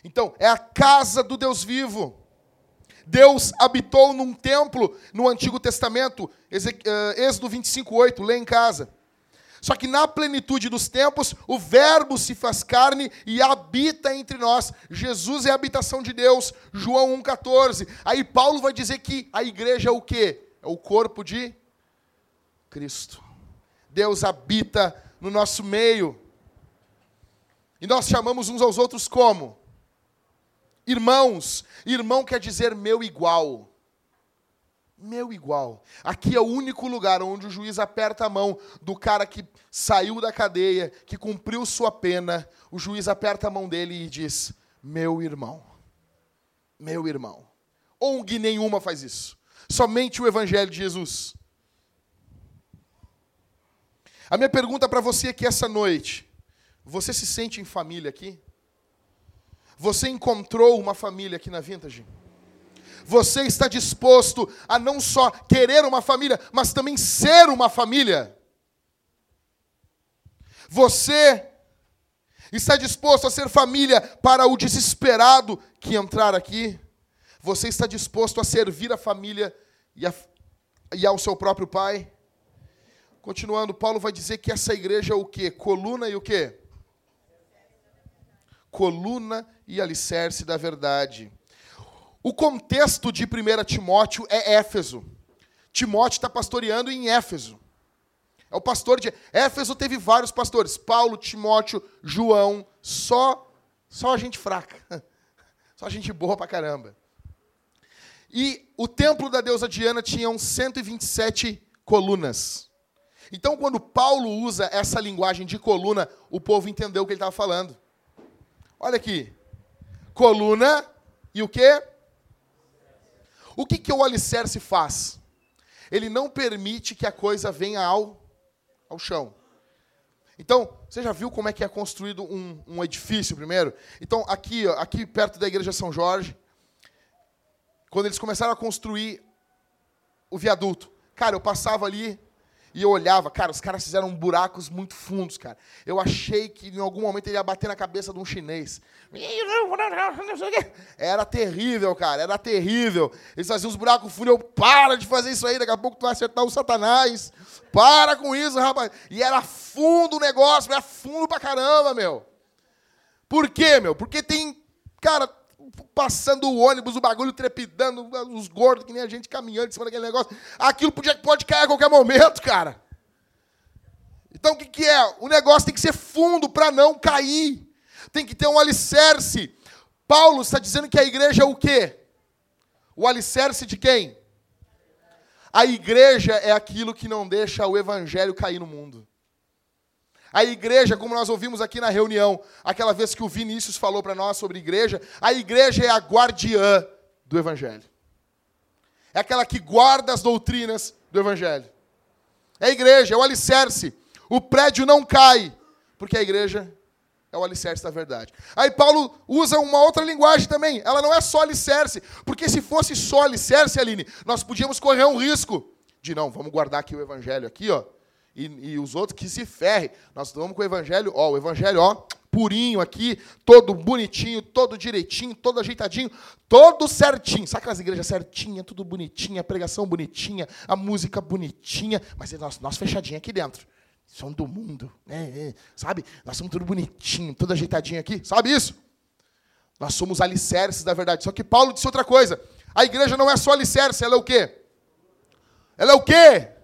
Então, é a casa do Deus vivo. Deus habitou num templo no Antigo Testamento, eh, Êxodo 25, 8, lê em casa. Só que na plenitude dos tempos, o Verbo se faz carne e habita entre nós. Jesus é a habitação de Deus, João 1,14. Aí Paulo vai dizer que a igreja é o quê? É o corpo de Cristo. Deus habita no nosso meio. E nós chamamos uns aos outros como? Irmãos. Irmão quer dizer meu igual. Meu igual. Aqui é o único lugar onde o juiz aperta a mão do cara que saiu da cadeia, que cumpriu sua pena. O juiz aperta a mão dele e diz: Meu irmão. Meu irmão. ONG nenhuma faz isso. Somente o Evangelho de Jesus. A minha pergunta para você aqui essa noite: você se sente em família aqui? Você encontrou uma família aqui na Vintage? Você está disposto a não só querer uma família, mas também ser uma família? Você está disposto a ser família para o desesperado que entrar aqui? Você está disposto a servir a família e, a, e ao seu próprio pai? Continuando, Paulo vai dizer que essa igreja é o quê? Coluna e o quê? Coluna e alicerce da verdade. O contexto de 1 Timóteo é Éfeso. Timóteo está pastoreando em Éfeso. É o pastor de Éfeso teve vários pastores, Paulo, Timóteo, João, só só gente fraca. (laughs) Só gente boa pra caramba. E o templo da deusa Diana tinha 127 colunas. Então, quando Paulo usa essa linguagem de coluna, o povo entendeu o que ele estava falando. Olha aqui. Coluna e o quê? O que, que o alicerce faz? Ele não permite que a coisa venha ao, ao chão. Então, você já viu como é que é construído um, um edifício primeiro? Então, aqui, ó, aqui perto da igreja São Jorge, quando eles começaram a construir o viaduto, cara, eu passava ali e eu olhava, cara, os caras fizeram buracos muito fundos, cara. Eu achei que em algum momento ele ia bater na cabeça de um chinês. Era terrível, cara, era terrível. Eles faziam uns buracos fundos, eu, para de fazer isso aí, daqui a pouco tu vai acertar o satanás. Para com isso, rapaz. E era fundo o negócio, era fundo pra caramba, meu. Por quê, meu? Porque tem, cara, passando o ônibus, o bagulho trepidando, os gordos, que nem a gente caminhando em cima daquele negócio. Aquilo podia, pode cair a qualquer momento, cara. Então o que, que é? O negócio tem que ser fundo para não cair. Tem que ter um alicerce. Paulo está dizendo que a igreja é o quê? O alicerce de quem? A igreja é aquilo que não deixa o evangelho cair no mundo. A igreja, como nós ouvimos aqui na reunião, aquela vez que o Vinícius falou para nós sobre igreja, a igreja é a guardiã do evangelho. É aquela que guarda as doutrinas do evangelho. É a igreja, é o alicerce. O prédio não cai, porque a igreja é o alicerce da verdade. Aí Paulo usa uma outra linguagem também. Ela não é só alicerce, porque se fosse só alicerce, Aline, nós podíamos correr um risco de não, vamos guardar aqui o evangelho aqui, ó, e, e os outros que se ferre. Nós vamos com o evangelho, ó, o evangelho, ó, purinho aqui, todo bonitinho, todo direitinho, todo ajeitadinho, todo certinho. Sabe aquelas igrejas certinhas, tudo bonitinha, a pregação bonitinha, a música bonitinha, mas é nós, nós fechadinho aqui dentro. São do mundo, né? É, sabe? Nós somos tudo bonitinho, tudo ajeitadinho aqui, sabe isso? Nós somos alicerces da verdade. Só que Paulo disse outra coisa. A igreja não é só alicerce, ela é o quê? Ela é o quê?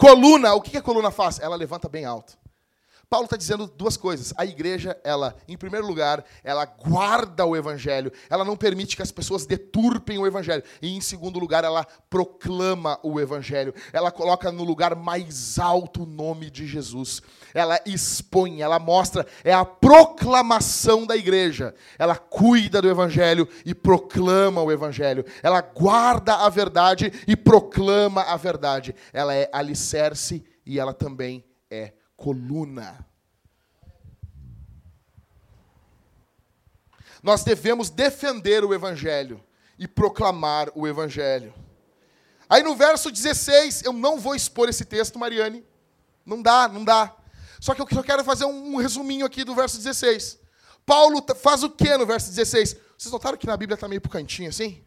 Coluna. O que a coluna faz? Ela levanta bem alto. Paulo está dizendo duas coisas. A igreja, ela, em primeiro lugar, ela guarda o evangelho. Ela não permite que as pessoas deturpem o evangelho. E em segundo lugar, ela proclama o evangelho. Ela coloca no lugar mais alto o nome de Jesus. Ela expõe, ela mostra, é a proclamação da igreja. Ela cuida do evangelho e proclama o evangelho. Ela guarda a verdade e proclama a verdade. Ela é alicerce e ela também é coluna. Nós devemos defender o Evangelho e proclamar o Evangelho. Aí no verso 16, eu não vou expor esse texto, Mariane. Não dá, não dá. Só que eu só quero fazer um resuminho aqui do verso 16. Paulo faz o que no verso 16? Vocês notaram que na Bíblia está meio pro cantinho assim?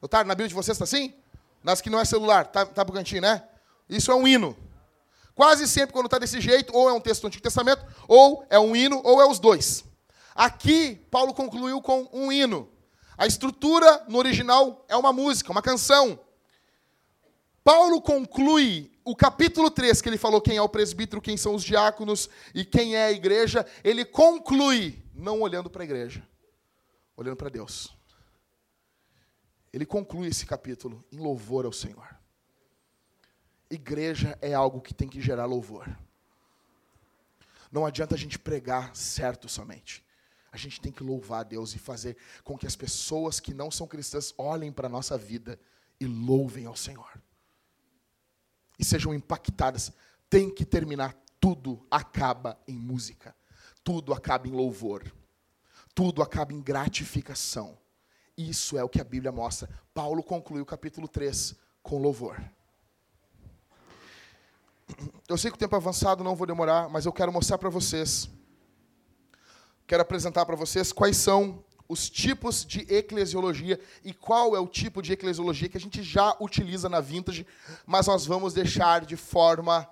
Notaram? Na Bíblia de vocês está assim? Nas que não é celular, tá, tá pro cantinho, né? Isso é um hino. Quase sempre, quando está desse jeito, ou é um texto do Antigo Testamento, ou é um hino, ou é os dois. Aqui, Paulo concluiu com um hino. A estrutura no original é uma música, uma canção. Paulo conclui o capítulo 3, que ele falou quem é o presbítero, quem são os diáconos e quem é a igreja, ele conclui não olhando para a igreja, olhando para Deus. Ele conclui esse capítulo em louvor ao Senhor. Igreja é algo que tem que gerar louvor. Não adianta a gente pregar certo somente. A gente tem que louvar a Deus e fazer com que as pessoas que não são cristãs olhem para a nossa vida e louvem ao Senhor. E sejam impactadas. Tem que terminar. Tudo acaba em música. Tudo acaba em louvor. Tudo acaba em gratificação. Isso é o que a Bíblia mostra. Paulo conclui o capítulo 3 com louvor. Eu sei que o tempo é avançado, não vou demorar, mas eu quero mostrar para vocês quero apresentar para vocês quais são os tipos de eclesiologia e qual é o tipo de eclesiologia que a gente já utiliza na Vintage, mas nós vamos deixar de forma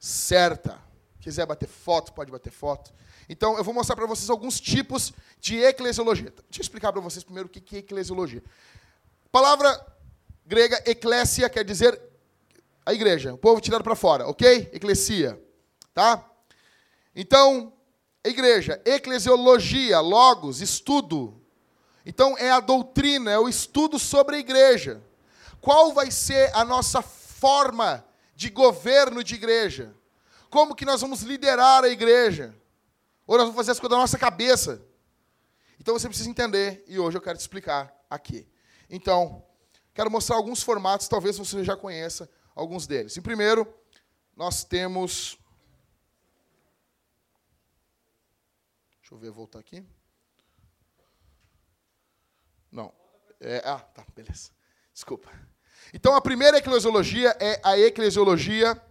certa. Quiser bater foto, pode bater foto. Então, eu vou mostrar para vocês alguns tipos de eclesiologia. Deixa eu explicar para vocês primeiro o que é eclesiologia. A palavra grega eclésia quer dizer a igreja, o povo tirado para fora, ok? Eclesia, tá? Então, igreja, eclesiologia, logos, estudo. Então é a doutrina, é o estudo sobre a igreja. Qual vai ser a nossa forma de governo de igreja? Como que nós vamos liderar a igreja? Ou nós vamos fazer as coisas da nossa cabeça? Então você precisa entender, e hoje eu quero te explicar aqui. Então, quero mostrar alguns formatos, talvez você já conheça alguns deles. Em primeiro, nós temos Deixa eu ver, voltar aqui. Não. É, ah, tá, beleza. Desculpa. Então, a primeira eclesiologia é a eclesiologia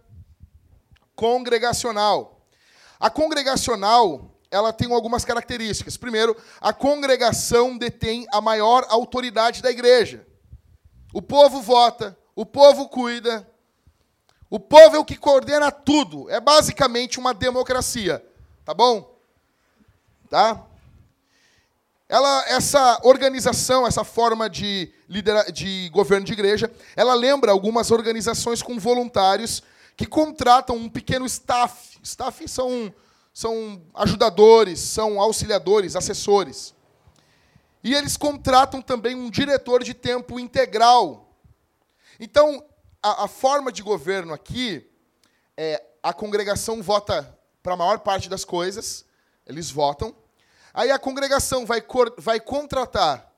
congregacional. A congregacional, ela tem algumas características. Primeiro, a congregação detém a maior autoridade da igreja. O povo vota, o povo cuida, o povo é o que coordena tudo. É basicamente uma democracia, tá bom? Tá? Ela, essa organização, essa forma de, lidera de governo de igreja, ela lembra algumas organizações com voluntários que contratam um pequeno staff. Staff são, são ajudadores, são auxiliadores, assessores. E eles contratam também um diretor de tempo integral. Então, a, a forma de governo aqui é a congregação vota para a maior parte das coisas, eles votam. Aí a congregação vai, vai contratar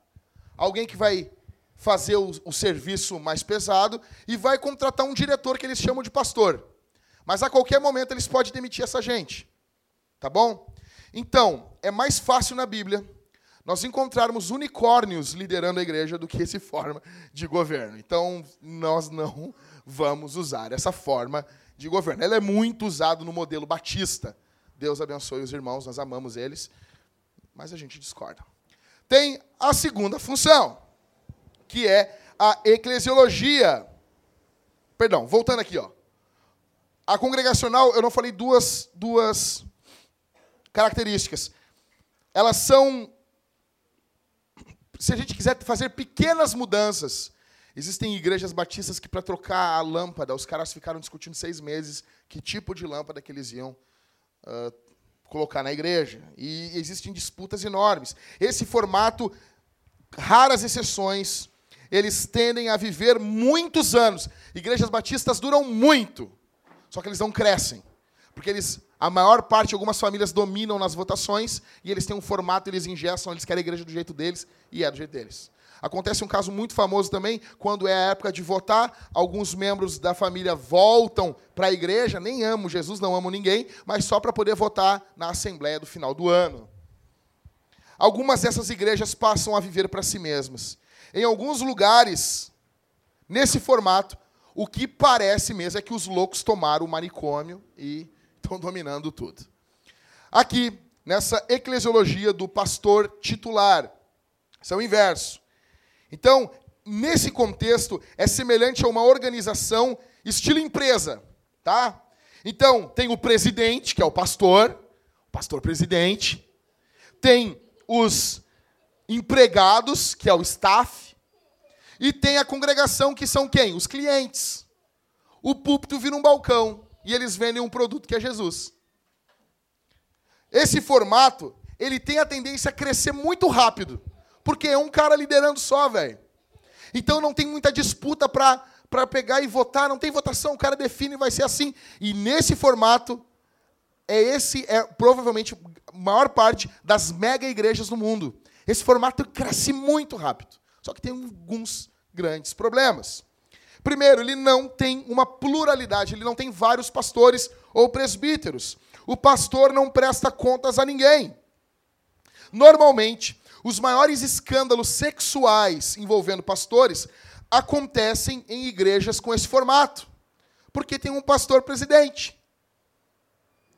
alguém que vai fazer o, o serviço mais pesado e vai contratar um diretor que eles chamam de pastor. Mas a qualquer momento eles podem demitir essa gente. Tá bom? Então, é mais fácil na Bíblia nós encontrarmos unicórnios liderando a igreja do que essa (laughs) forma de governo. Então, nós não vamos usar essa forma de governo. Ela é muito usada no modelo batista. Deus abençoe os irmãos, nós amamos eles, mas a gente discorda. Tem a segunda função, que é a eclesiologia. Perdão, voltando aqui, ó. A congregacional, eu não falei duas, duas características. Elas são. Se a gente quiser fazer pequenas mudanças, existem igrejas batistas que, para trocar a lâmpada, os caras ficaram discutindo seis meses que tipo de lâmpada que eles iam uh, colocar na igreja. E existem disputas enormes. Esse formato, raras exceções, eles tendem a viver muitos anos. Igrejas batistas duram muito, só que eles não crescem. Porque eles, a maior parte, algumas famílias dominam nas votações e eles têm um formato, eles ingestam, eles querem a igreja do jeito deles e é do jeito deles. Acontece um caso muito famoso também, quando é a época de votar, alguns membros da família voltam para a igreja, nem amo Jesus, não amo ninguém, mas só para poder votar na assembleia do final do ano. Algumas dessas igrejas passam a viver para si mesmas. Em alguns lugares, nesse formato, o que parece mesmo é que os loucos tomaram o manicômio e estão dominando tudo. Aqui, nessa eclesiologia do pastor titular, isso é o inverso. Então, nesse contexto, é semelhante a uma organização estilo empresa, tá? Então, tem o presidente, que é o pastor, o pastor presidente, tem os empregados, que é o staff, e tem a congregação, que são quem? Os clientes. O púlpito vira um balcão e eles vendem um produto que é Jesus. Esse formato, ele tem a tendência a crescer muito rápido, porque é um cara liderando só, velho. Então não tem muita disputa para para pegar e votar, não tem votação, o cara define vai ser assim. E nesse formato é esse é provavelmente a maior parte das mega igrejas do mundo. Esse formato cresce muito rápido. Só que tem alguns grandes problemas. Primeiro, ele não tem uma pluralidade, ele não tem vários pastores ou presbíteros. O pastor não presta contas a ninguém. Normalmente, os maiores escândalos sexuais envolvendo pastores acontecem em igrejas com esse formato. Porque tem um pastor presidente.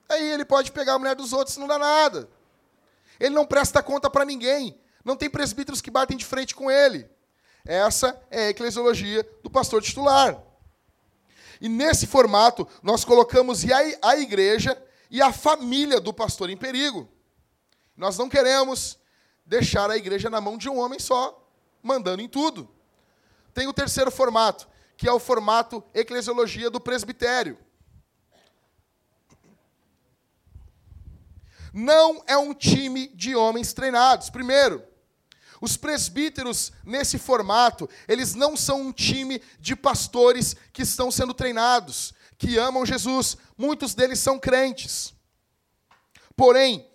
Aí ele pode pegar a mulher dos outros, não dá nada. Ele não presta conta para ninguém. Não tem presbíteros que batem de frente com ele. Essa é a eclesiologia do pastor titular. E nesse formato, nós colocamos a igreja e a família do pastor em perigo. Nós não queremos deixar a igreja na mão de um homem só, mandando em tudo. Tem o terceiro formato, que é o formato eclesiologia do presbitério. Não é um time de homens treinados. Primeiro, os presbíteros, nesse formato, eles não são um time de pastores que estão sendo treinados, que amam Jesus. Muitos deles são crentes. Porém,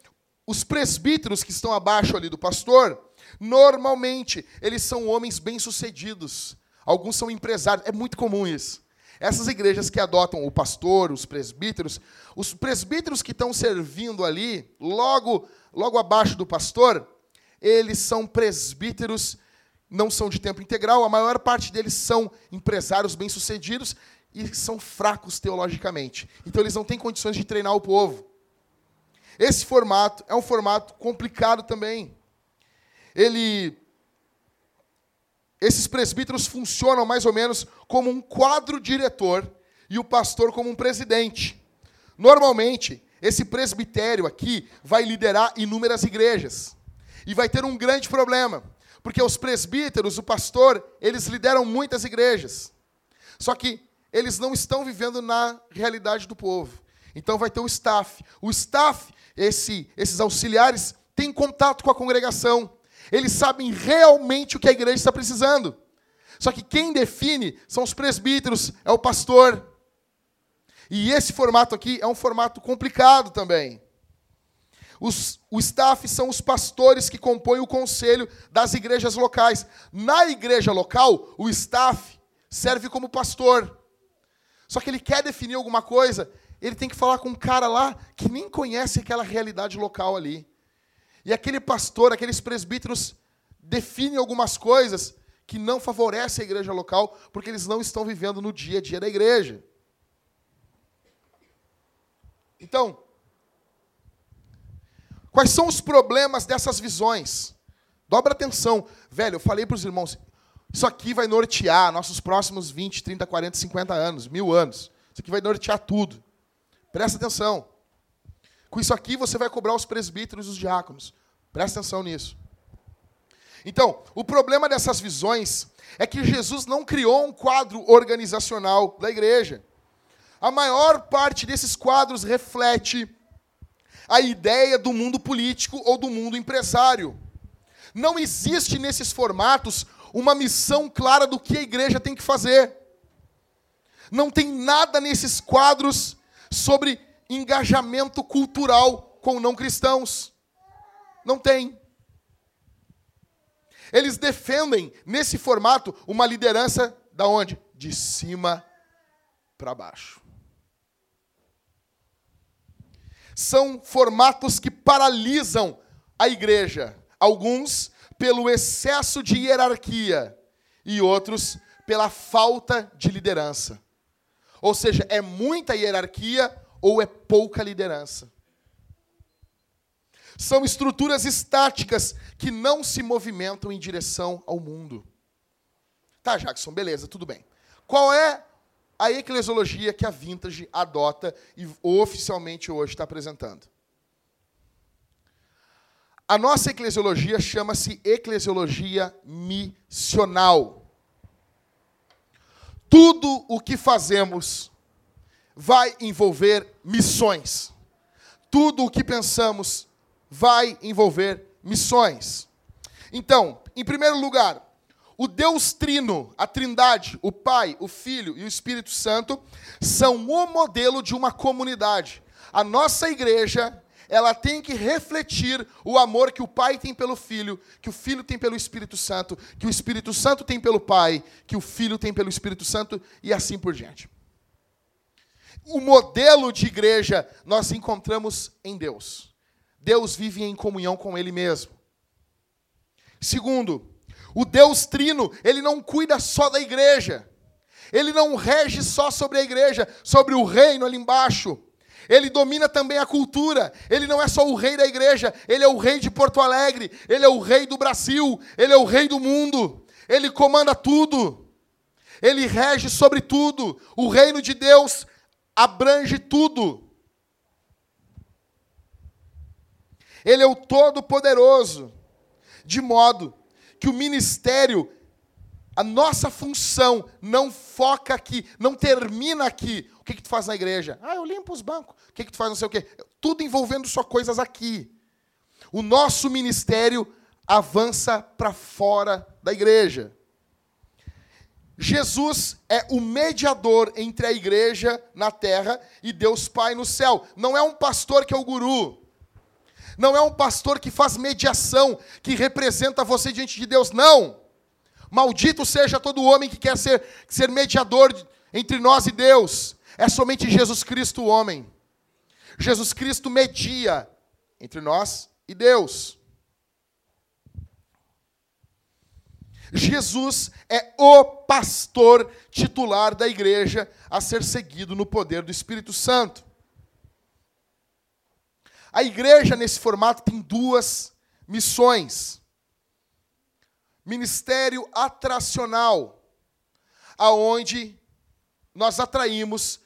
os presbíteros que estão abaixo ali do pastor, normalmente, eles são homens bem-sucedidos. Alguns são empresários. É muito comum isso. Essas igrejas que adotam o pastor, os presbíteros, os presbíteros que estão servindo ali, logo, logo abaixo do pastor, eles são presbíteros, não são de tempo integral, a maior parte deles são empresários bem-sucedidos e são fracos teologicamente. Então eles não têm condições de treinar o povo. Esse formato é um formato complicado também. Ele esses presbíteros funcionam mais ou menos como um quadro diretor e o pastor como um presidente. Normalmente, esse presbitério aqui vai liderar inúmeras igrejas. E vai ter um grande problema, porque os presbíteros, o pastor, eles lideram muitas igrejas. Só que eles não estão vivendo na realidade do povo. Então vai ter o staff. O staff, esse, esses auxiliares, têm contato com a congregação. Eles sabem realmente o que a igreja está precisando. Só que quem define são os presbíteros, é o pastor. E esse formato aqui é um formato complicado também. Os, o staff são os pastores que compõem o conselho das igrejas locais. Na igreja local, o staff serve como pastor. Só que ele quer definir alguma coisa, ele tem que falar com um cara lá que nem conhece aquela realidade local ali. E aquele pastor, aqueles presbíteros definem algumas coisas que não favorecem a igreja local, porque eles não estão vivendo no dia a dia da igreja. Então, Quais são os problemas dessas visões? Dobra atenção. Velho, eu falei para os irmãos, isso aqui vai nortear nossos próximos 20, 30, 40, 50 anos, mil anos. Isso aqui vai nortear tudo. Presta atenção. Com isso aqui você vai cobrar os presbíteros e os diáconos. Presta atenção nisso. Então, o problema dessas visões é que Jesus não criou um quadro organizacional da igreja. A maior parte desses quadros reflete a ideia do mundo político ou do mundo empresário. Não existe nesses formatos uma missão clara do que a igreja tem que fazer. Não tem nada nesses quadros sobre engajamento cultural com não cristãos. Não tem. Eles defendem nesse formato uma liderança da onde? De cima para baixo são formatos que paralisam a igreja. Alguns pelo excesso de hierarquia e outros pela falta de liderança. Ou seja, é muita hierarquia ou é pouca liderança. São estruturas estáticas que não se movimentam em direção ao mundo. Tá, Jackson, beleza, tudo bem. Qual é a eclesiologia que a Vintage adota e oficialmente hoje está apresentando? A nossa eclesiologia chama-se eclesiologia missional. Tudo o que fazemos vai envolver missões. Tudo o que pensamos vai envolver missões. Então, em primeiro lugar, o Deus Trino, a Trindade, o Pai, o Filho e o Espírito Santo são o modelo de uma comunidade. A nossa igreja, ela tem que refletir o amor que o Pai tem pelo Filho, que o Filho tem pelo Espírito Santo, que o Espírito Santo tem pelo Pai, que o Filho tem pelo Espírito Santo e assim por diante. O modelo de igreja nós encontramos em Deus. Deus vive em comunhão com Ele mesmo. Segundo, o Deus Trino, Ele não cuida só da igreja. Ele não rege só sobre a igreja, sobre o reino ali embaixo. Ele domina também a cultura. Ele não é só o rei da igreja, ele é o rei de Porto Alegre, ele é o rei do Brasil, ele é o rei do mundo. Ele comanda tudo. Ele rege sobre tudo. O reino de Deus abrange tudo. Ele é o Todo-Poderoso, de modo que o ministério, a nossa função, não foca aqui, não termina aqui. O que, que tu faz na igreja? Ah, eu limpo os bancos. O que, que tu faz não sei o quê? Tudo envolvendo só coisas aqui. O nosso ministério avança para fora da igreja. Jesus é o mediador entre a igreja na terra e Deus Pai no céu. Não é um pastor que é o guru. Não é um pastor que faz mediação, que representa você diante de Deus. Não. Maldito seja todo homem que quer ser, ser mediador entre nós e Deus. É somente Jesus Cristo o homem. Jesus Cristo media entre nós e Deus. Jesus é o pastor titular da igreja a ser seguido no poder do Espírito Santo. A igreja, nesse formato, tem duas missões: ministério atracional, aonde nós atraímos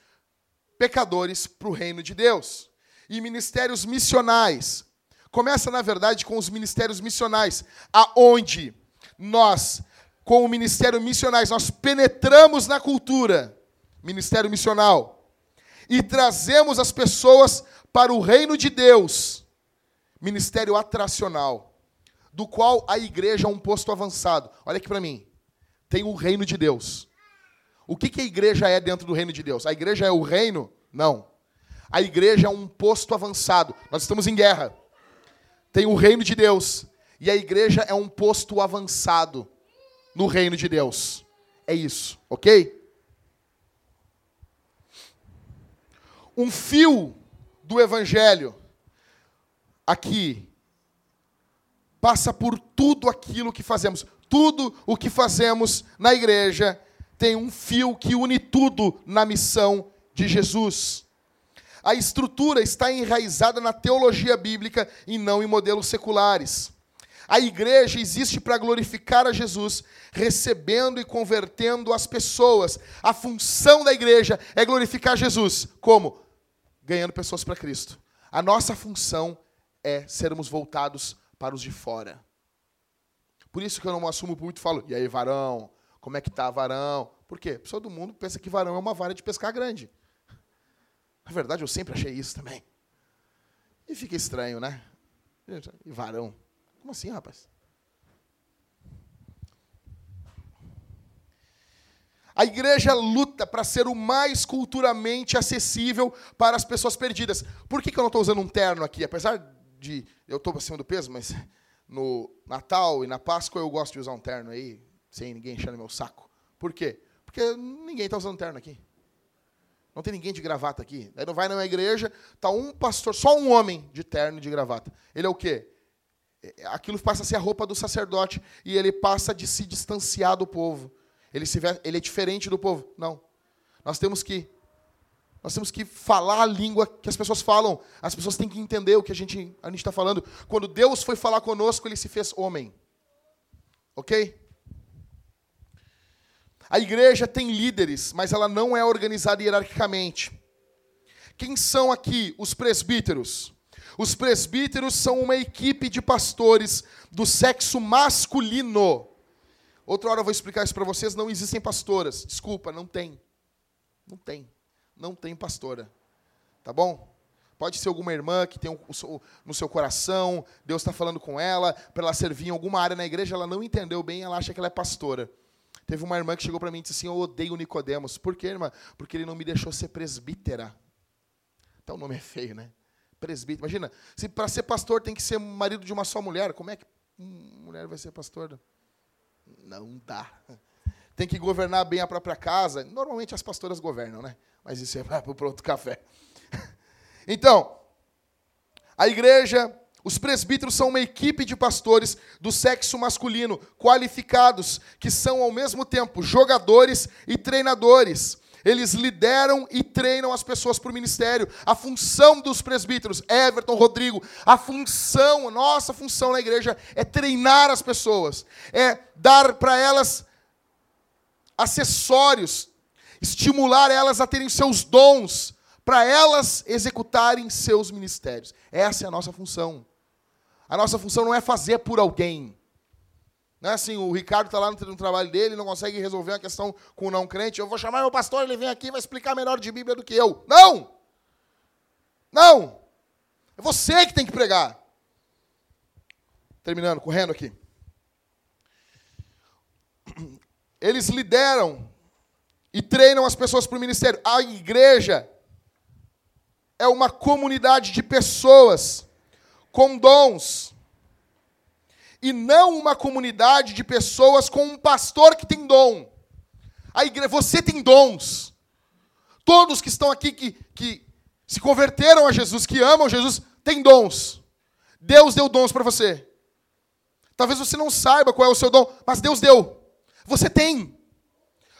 pecadores para o reino de Deus, e ministérios missionais. Começa, na verdade, com os ministérios missionais, aonde nós, com o ministério missionais, nós penetramos na cultura, ministério missional, e trazemos as pessoas para o reino de Deus, ministério atracional, do qual a igreja é um posto avançado. Olha aqui para mim. Tem o reino de Deus. O que, que a igreja é dentro do reino de Deus? A igreja é o reino? Não. A igreja é um posto avançado. Nós estamos em guerra. Tem o reino de Deus. E a igreja é um posto avançado no reino de Deus. É isso, ok? Um fio do evangelho aqui passa por tudo aquilo que fazemos. Tudo o que fazemos na igreja tem um fio que une tudo na missão de Jesus. A estrutura está enraizada na teologia bíblica e não em modelos seculares. A igreja existe para glorificar a Jesus, recebendo e convertendo as pessoas. A função da igreja é glorificar Jesus. Como? Ganhando pessoas para Cristo. A nossa função é sermos voltados para os de fora. Por isso que eu não assumo muito e falo, e aí, varão? Como é que tá, varão? Por quê? A pessoa do mundo pensa que varão é uma vara de pescar grande. Na verdade, eu sempre achei isso também. E fica estranho, né? E varão. Como assim, rapaz? A igreja luta para ser o mais culturalmente acessível para as pessoas perdidas. Por que, que eu não estou usando um terno aqui? Apesar de eu estou acima do peso, mas no Natal e na Páscoa eu gosto de usar um terno aí, sem ninguém enchendo meu saco. Por quê? Porque ninguém está usando terno aqui. Não tem ninguém de gravata aqui. Aí não vai na igreja, tá um pastor, só um homem de terno e de gravata. Ele é o quê? É, aquilo passa a ser a roupa do sacerdote e ele passa de se distanciar do povo. Ele, se ele é diferente do povo. Não. Nós temos que nós temos que falar a língua que as pessoas falam. As pessoas têm que entender o que a gente a está falando. Quando Deus foi falar conosco, ele se fez homem. Ok? A igreja tem líderes, mas ela não é organizada hierarquicamente. Quem são aqui os presbíteros? Os presbíteros são uma equipe de pastores do sexo masculino. Outra hora eu vou explicar isso para vocês. Não existem pastoras. Desculpa, não tem. Não tem. Não tem pastora. Tá bom? Pode ser alguma irmã que tem no seu coração, Deus está falando com ela, para ela servir em alguma área na igreja, ela não entendeu bem, ela acha que ela é pastora. Teve uma irmã que chegou para mim e disse assim: Eu odeio Nicodemos. Por quê, irmã? Porque ele não me deixou ser presbítera. Então o nome é feio, né? Presbítero. Imagina, se para ser pastor tem que ser marido de uma só mulher, como é que mulher vai ser pastor? Não dá. Tem que governar bem a própria casa. Normalmente as pastoras governam, né? Mas isso é para (laughs) o outro café. Então, a igreja, os presbíteros são uma equipe de pastores do sexo masculino, qualificados, que são ao mesmo tempo jogadores e treinadores. Eles lideram e treinam as pessoas para o ministério. A função dos presbíteros, Everton, Rodrigo, a função, nossa função na igreja é treinar as pessoas, é dar para elas acessórios, estimular elas a terem seus dons, para elas executarem seus ministérios. Essa é a nossa função. A nossa função não é fazer por alguém. Não é assim, o Ricardo está lá no, trabalho dele, não consegue resolver uma questão com o não crente. Eu vou chamar meu pastor, ele vem aqui e vai explicar melhor de Bíblia do que eu. Não! Não! É você que tem que pregar. Terminando, correndo aqui. (clears throat) Eles lideram e treinam as pessoas para o ministério. A igreja é uma comunidade de pessoas com dons e não uma comunidade de pessoas com um pastor que tem dom. A igreja, você tem dons. Todos que estão aqui que, que se converteram a Jesus, que amam Jesus, têm dons. Deus deu dons para você. Talvez você não saiba qual é o seu dom, mas Deus deu. Você tem.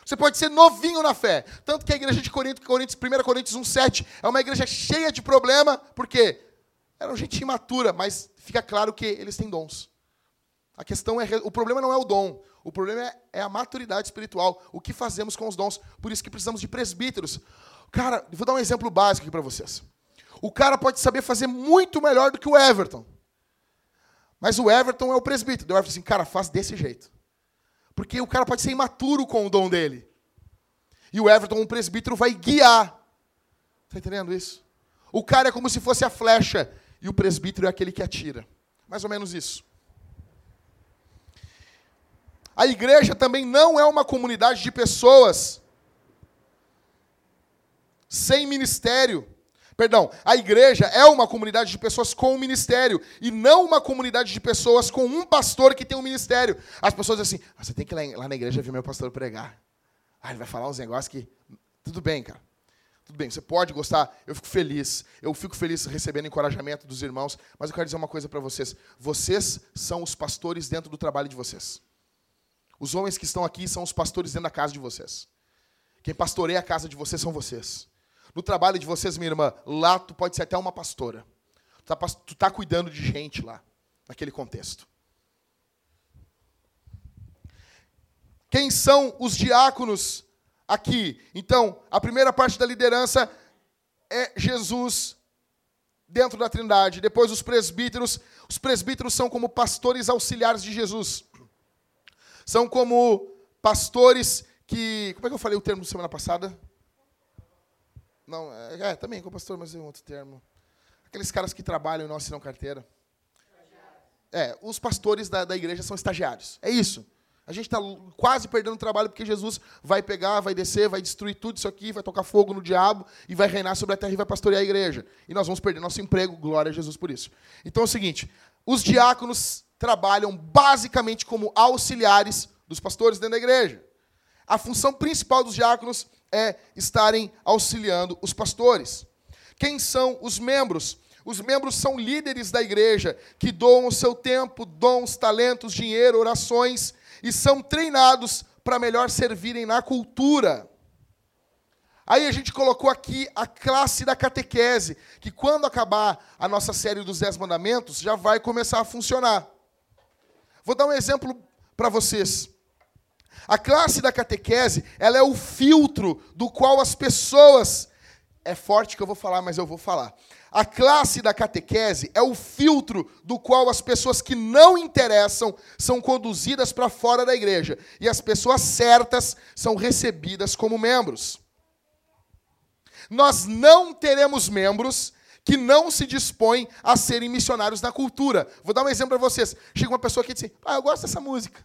Você pode ser novinho na fé. Tanto que a igreja de Corinto, Coríntios, 1 Coríntios 1,7, é uma igreja cheia de problema, porque era gente imatura, mas fica claro que eles têm dons. A questão é, o problema não é o dom, o problema é, é a maturidade espiritual, o que fazemos com os dons. Por isso que precisamos de presbíteros. Cara, vou dar um exemplo básico aqui para vocês. O cara pode saber fazer muito melhor do que o Everton. Mas o Everton é o presbítero. O Everton assim, cara, faz desse jeito. Porque o cara pode ser imaturo com o dom dele. E o Everton, um presbítero, vai guiar. Está entendendo isso? O cara é como se fosse a flecha. E o presbítero é aquele que atira. Mais ou menos isso. A igreja também não é uma comunidade de pessoas sem ministério. Perdão, a igreja é uma comunidade de pessoas com um ministério e não uma comunidade de pessoas com um pastor que tem um ministério. As pessoas dizem assim: ah, você tem que ir lá na igreja ver meu pastor pregar. Ah, ele vai falar uns negócios que. Tudo bem, cara. Tudo bem, você pode gostar, eu fico feliz. Eu fico feliz recebendo encorajamento dos irmãos, mas eu quero dizer uma coisa para vocês. Vocês são os pastores dentro do trabalho de vocês. Os homens que estão aqui são os pastores dentro da casa de vocês. Quem pastoreia a casa de vocês são vocês. No trabalho de vocês, minha irmã, lá tu pode ser até uma pastora. Tu está tá cuidando de gente lá, naquele contexto. Quem são os diáconos aqui? Então, a primeira parte da liderança é Jesus dentro da Trindade. Depois os presbíteros. Os presbíteros são como pastores auxiliares de Jesus. São como pastores que. Como é que eu falei o termo semana passada? Não, é, é também com pastor, mas é um outro termo. Aqueles caras que trabalham e não assinam carteira. É, os pastores da, da igreja são estagiários. É isso. A gente está quase perdendo trabalho porque Jesus vai pegar, vai descer, vai destruir tudo isso aqui, vai tocar fogo no diabo e vai reinar sobre a terra e vai pastorear a igreja. E nós vamos perder nosso emprego, glória a Jesus por isso. Então é o seguinte: os diáconos trabalham basicamente como auxiliares dos pastores dentro da igreja. A função principal dos diáconos é estarem auxiliando os pastores. Quem são os membros? Os membros são líderes da igreja que doam o seu tempo, dons, talentos, dinheiro, orações e são treinados para melhor servirem na cultura. Aí a gente colocou aqui a classe da catequese, que quando acabar a nossa série dos Dez Mandamentos, já vai começar a funcionar. Vou dar um exemplo para vocês. A classe da catequese, ela é o filtro do qual as pessoas. É forte que eu vou falar, mas eu vou falar. A classe da catequese é o filtro do qual as pessoas que não interessam são conduzidas para fora da igreja e as pessoas certas são recebidas como membros. Nós não teremos membros que não se dispõem a serem missionários na cultura. Vou dar um exemplo para vocês. Chega uma pessoa aqui e diz assim, ah, eu gosto dessa música.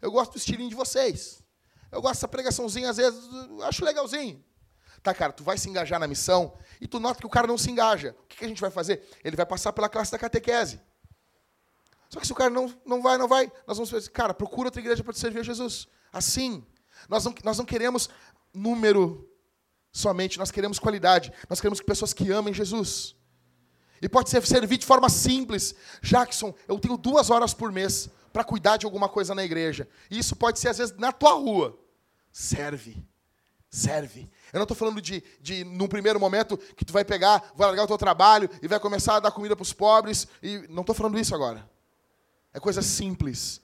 Eu gosto do estilinho de vocês. Eu gosto dessa pregaçãozinha, às vezes, acho legalzinho. Tá, cara, tu vai se engajar na missão e tu nota que o cara não se engaja. O que, a gente vai fazer? Ele vai passar pela classe da catequese. Só que se o cara não, não vai, não vai, nós vamos fazer, cara, procura outra igreja para te servir a Jesus. Assim. Nós não, nós não queremos número somente, nós queremos qualidade. Nós queremos que pessoas que amem Jesus. E pode ser servir de forma simples. Jackson, eu tenho duas horas por mês para cuidar de alguma coisa na igreja. E isso pode ser, às vezes, na tua rua. Serve. Serve. Eu não estou falando de, de, num primeiro momento, que tu vai pegar, vai largar o teu trabalho e vai começar a dar comida para os pobres. E não estou falando isso agora. É coisa simples.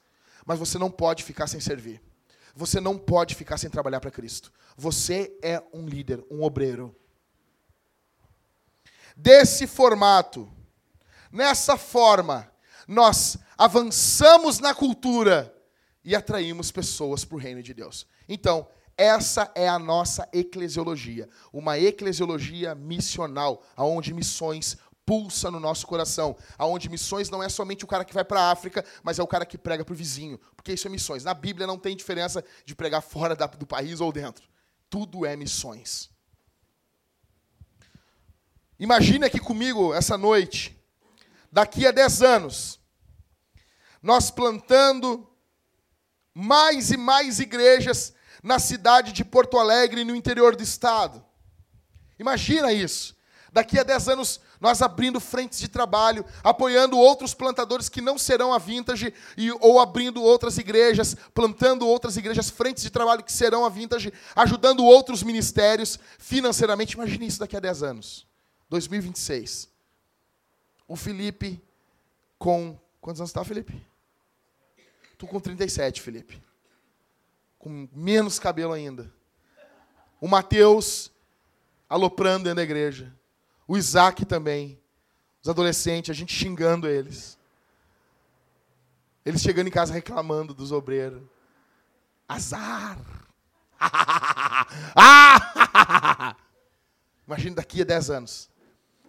Mas você não pode ficar sem servir. Você não pode ficar sem trabalhar para Cristo. Você é um líder, um obreiro. Desse formato, nessa forma, nós avançamos na cultura e atraímos pessoas para o reino de Deus. Então, essa é a nossa eclesiologia, uma eclesiologia missional, aonde missões pulsa no nosso coração, aonde missões não é somente o cara que vai para a África, mas é o cara que prega para o vizinho, porque isso é missões. Na Bíblia não tem diferença de pregar fora do país ou dentro. Tudo é missões. Imagine aqui comigo essa noite, daqui a 10 anos, nós plantando mais e mais igrejas na cidade de Porto Alegre, no interior do estado. Imagina isso. Daqui a 10 anos, nós abrindo frentes de trabalho, apoiando outros plantadores que não serão a Vintage, e, ou abrindo outras igrejas, plantando outras igrejas, frentes de trabalho que serão a Vintage, ajudando outros ministérios financeiramente. Imagine isso daqui a 10 anos. 2026. O Felipe com. Quantos anos está, Felipe? Tu com 37, Felipe. Com menos cabelo ainda. O Mateus aloprando dentro da igreja. O Isaac também. Os adolescentes, a gente xingando eles. Eles chegando em casa reclamando dos obreiros. Azar. (laughs) Imagina daqui a 10 anos.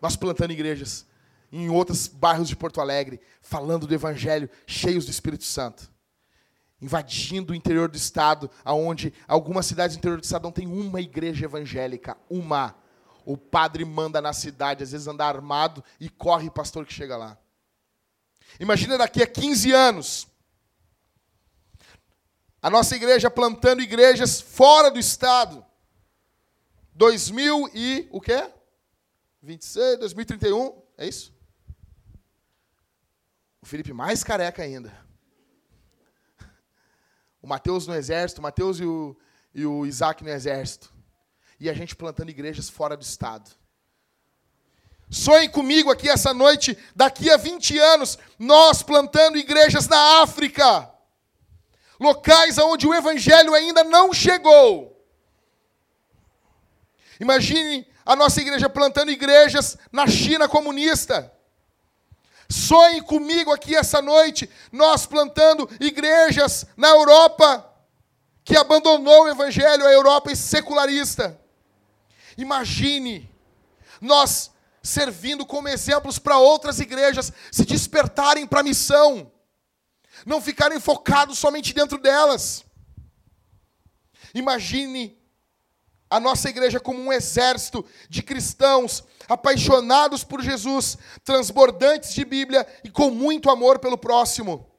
Nós plantando igrejas em outros bairros de Porto Alegre, falando do Evangelho, cheios do Espírito Santo. Invadindo o interior do estado, aonde algumas cidades do interior do estado não tem uma igreja evangélica. Uma. O padre manda na cidade, às vezes anda armado e corre pastor que chega lá. Imagina daqui a 15 anos. A nossa igreja plantando igrejas fora do estado. 2000 e o quê? 26, 2031, é isso? O Felipe mais careca ainda. O Mateus no exército, o Mateus e o, e o Isaac no exército e a gente plantando igrejas fora do estado. Sonhe comigo aqui essa noite, daqui a 20 anos, nós plantando igrejas na África, locais onde o evangelho ainda não chegou. Imagine a nossa igreja plantando igrejas na China comunista. Sonhe comigo aqui essa noite, nós plantando igrejas na Europa, que abandonou o evangelho, a Europa secularista. Imagine nós servindo como exemplos para outras igrejas se despertarem para a missão, não ficarem focados somente dentro delas. Imagine a nossa igreja como um exército de cristãos apaixonados por Jesus, transbordantes de Bíblia e com muito amor pelo próximo.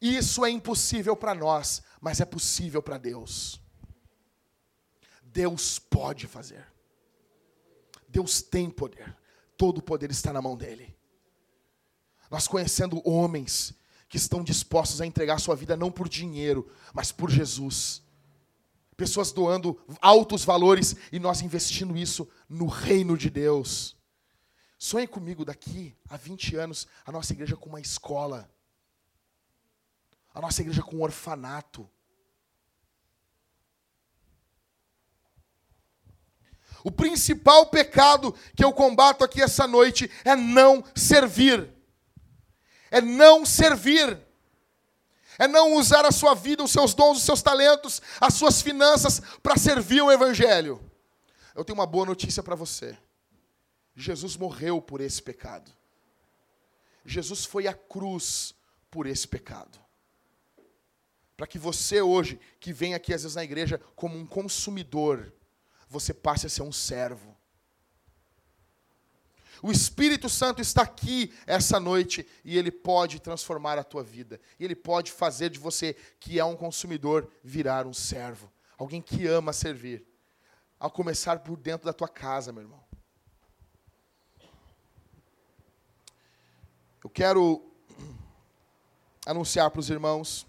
Isso é impossível para nós, mas é possível para Deus. Deus pode fazer. Deus tem poder. Todo o poder está na mão dele. Nós conhecendo homens que estão dispostos a entregar sua vida não por dinheiro, mas por Jesus. Pessoas doando altos valores e nós investindo isso no reino de Deus. Sonhe comigo daqui a 20 anos a nossa igreja com uma escola. A nossa igreja com orfanato. O principal pecado que eu combato aqui essa noite é não servir. É não servir. É não usar a sua vida, os seus dons, os seus talentos, as suas finanças para servir o Evangelho. Eu tenho uma boa notícia para você. Jesus morreu por esse pecado. Jesus foi à cruz por esse pecado. Para que você hoje, que vem aqui às vezes na igreja como um consumidor, você passe a ser um servo. O Espírito Santo está aqui essa noite e ele pode transformar a tua vida. E ele pode fazer de você, que é um consumidor, virar um servo. Alguém que ama servir. Ao começar por dentro da tua casa, meu irmão. Eu quero (clears throat) anunciar para os irmãos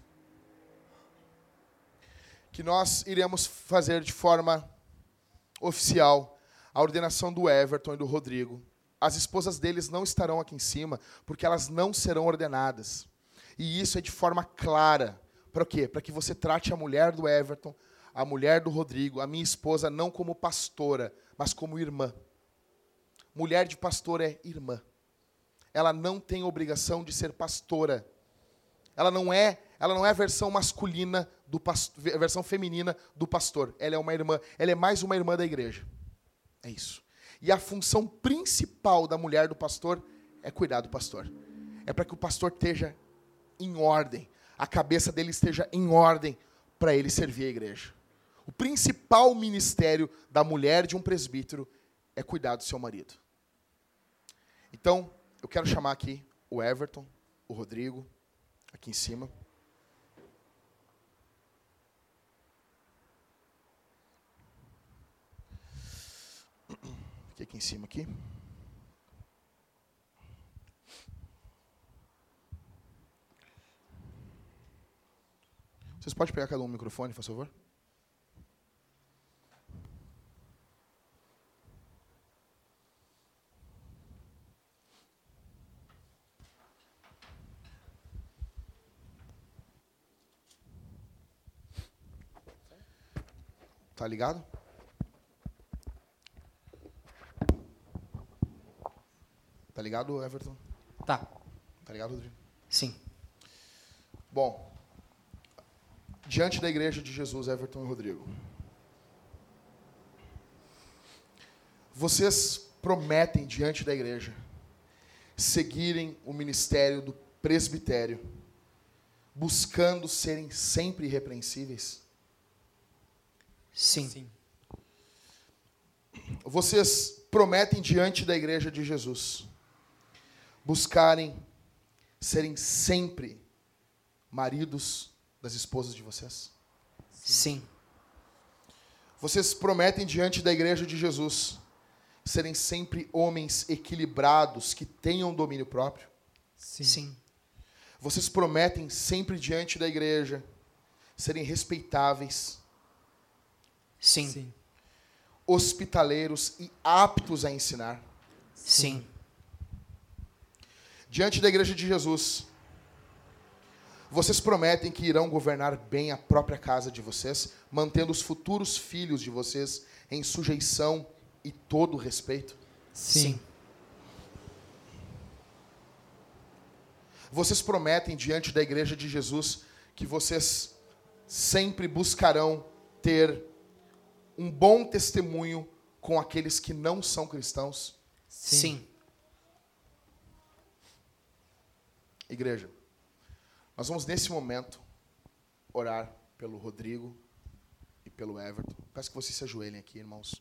que nós iremos fazer de forma oficial a ordenação do Everton e do Rodrigo. As esposas deles não estarão aqui em cima, porque elas não serão ordenadas. E isso é de forma clara. Para quê? Para que você trate a mulher do Everton, a mulher do Rodrigo, a minha esposa, não como pastora, mas como irmã. Mulher de pastor é irmã. Ela não tem obrigação de ser pastora. Ela não é, ela não é a versão masculina do pastor, versão feminina do pastor. Ela é uma irmã, ela é mais uma irmã da igreja. É isso. E a função principal da mulher do pastor é cuidar do pastor. É para que o pastor esteja em ordem, a cabeça dele esteja em ordem para ele servir a igreja. O principal ministério da mulher de um presbítero é cuidar do seu marido. Então, eu quero chamar aqui o Everton, o Rodrigo, aqui em cima. Aqui, em cima aqui. Vocês podem pegar cada um o microfone, por favor? Tá ligado? Tá ligado, Everton? Tá. Tá ligado, Rodrigo? Sim. Bom, diante da igreja de Jesus, Everton e Rodrigo, vocês prometem diante da igreja seguirem o ministério do presbitério, buscando serem sempre irrepreensíveis? Sim. Vocês prometem diante da igreja de Jesus buscarem serem sempre maridos das esposas de vocês? Sim. Vocês prometem diante da igreja de Jesus serem sempre homens equilibrados que tenham domínio próprio? Sim. Vocês prometem sempre diante da igreja serem respeitáveis, Sim. hospitaleiros e aptos a ensinar? Sim. Diante da igreja de Jesus, vocês prometem que irão governar bem a própria casa de vocês, mantendo os futuros filhos de vocês em sujeição e todo respeito? Sim. Vocês prometem diante da igreja de Jesus que vocês sempre buscarão ter um bom testemunho com aqueles que não são cristãos? Sim. Igreja, nós vamos nesse momento orar pelo Rodrigo e pelo Everton. Peço que vocês se ajoelhem aqui, irmãos.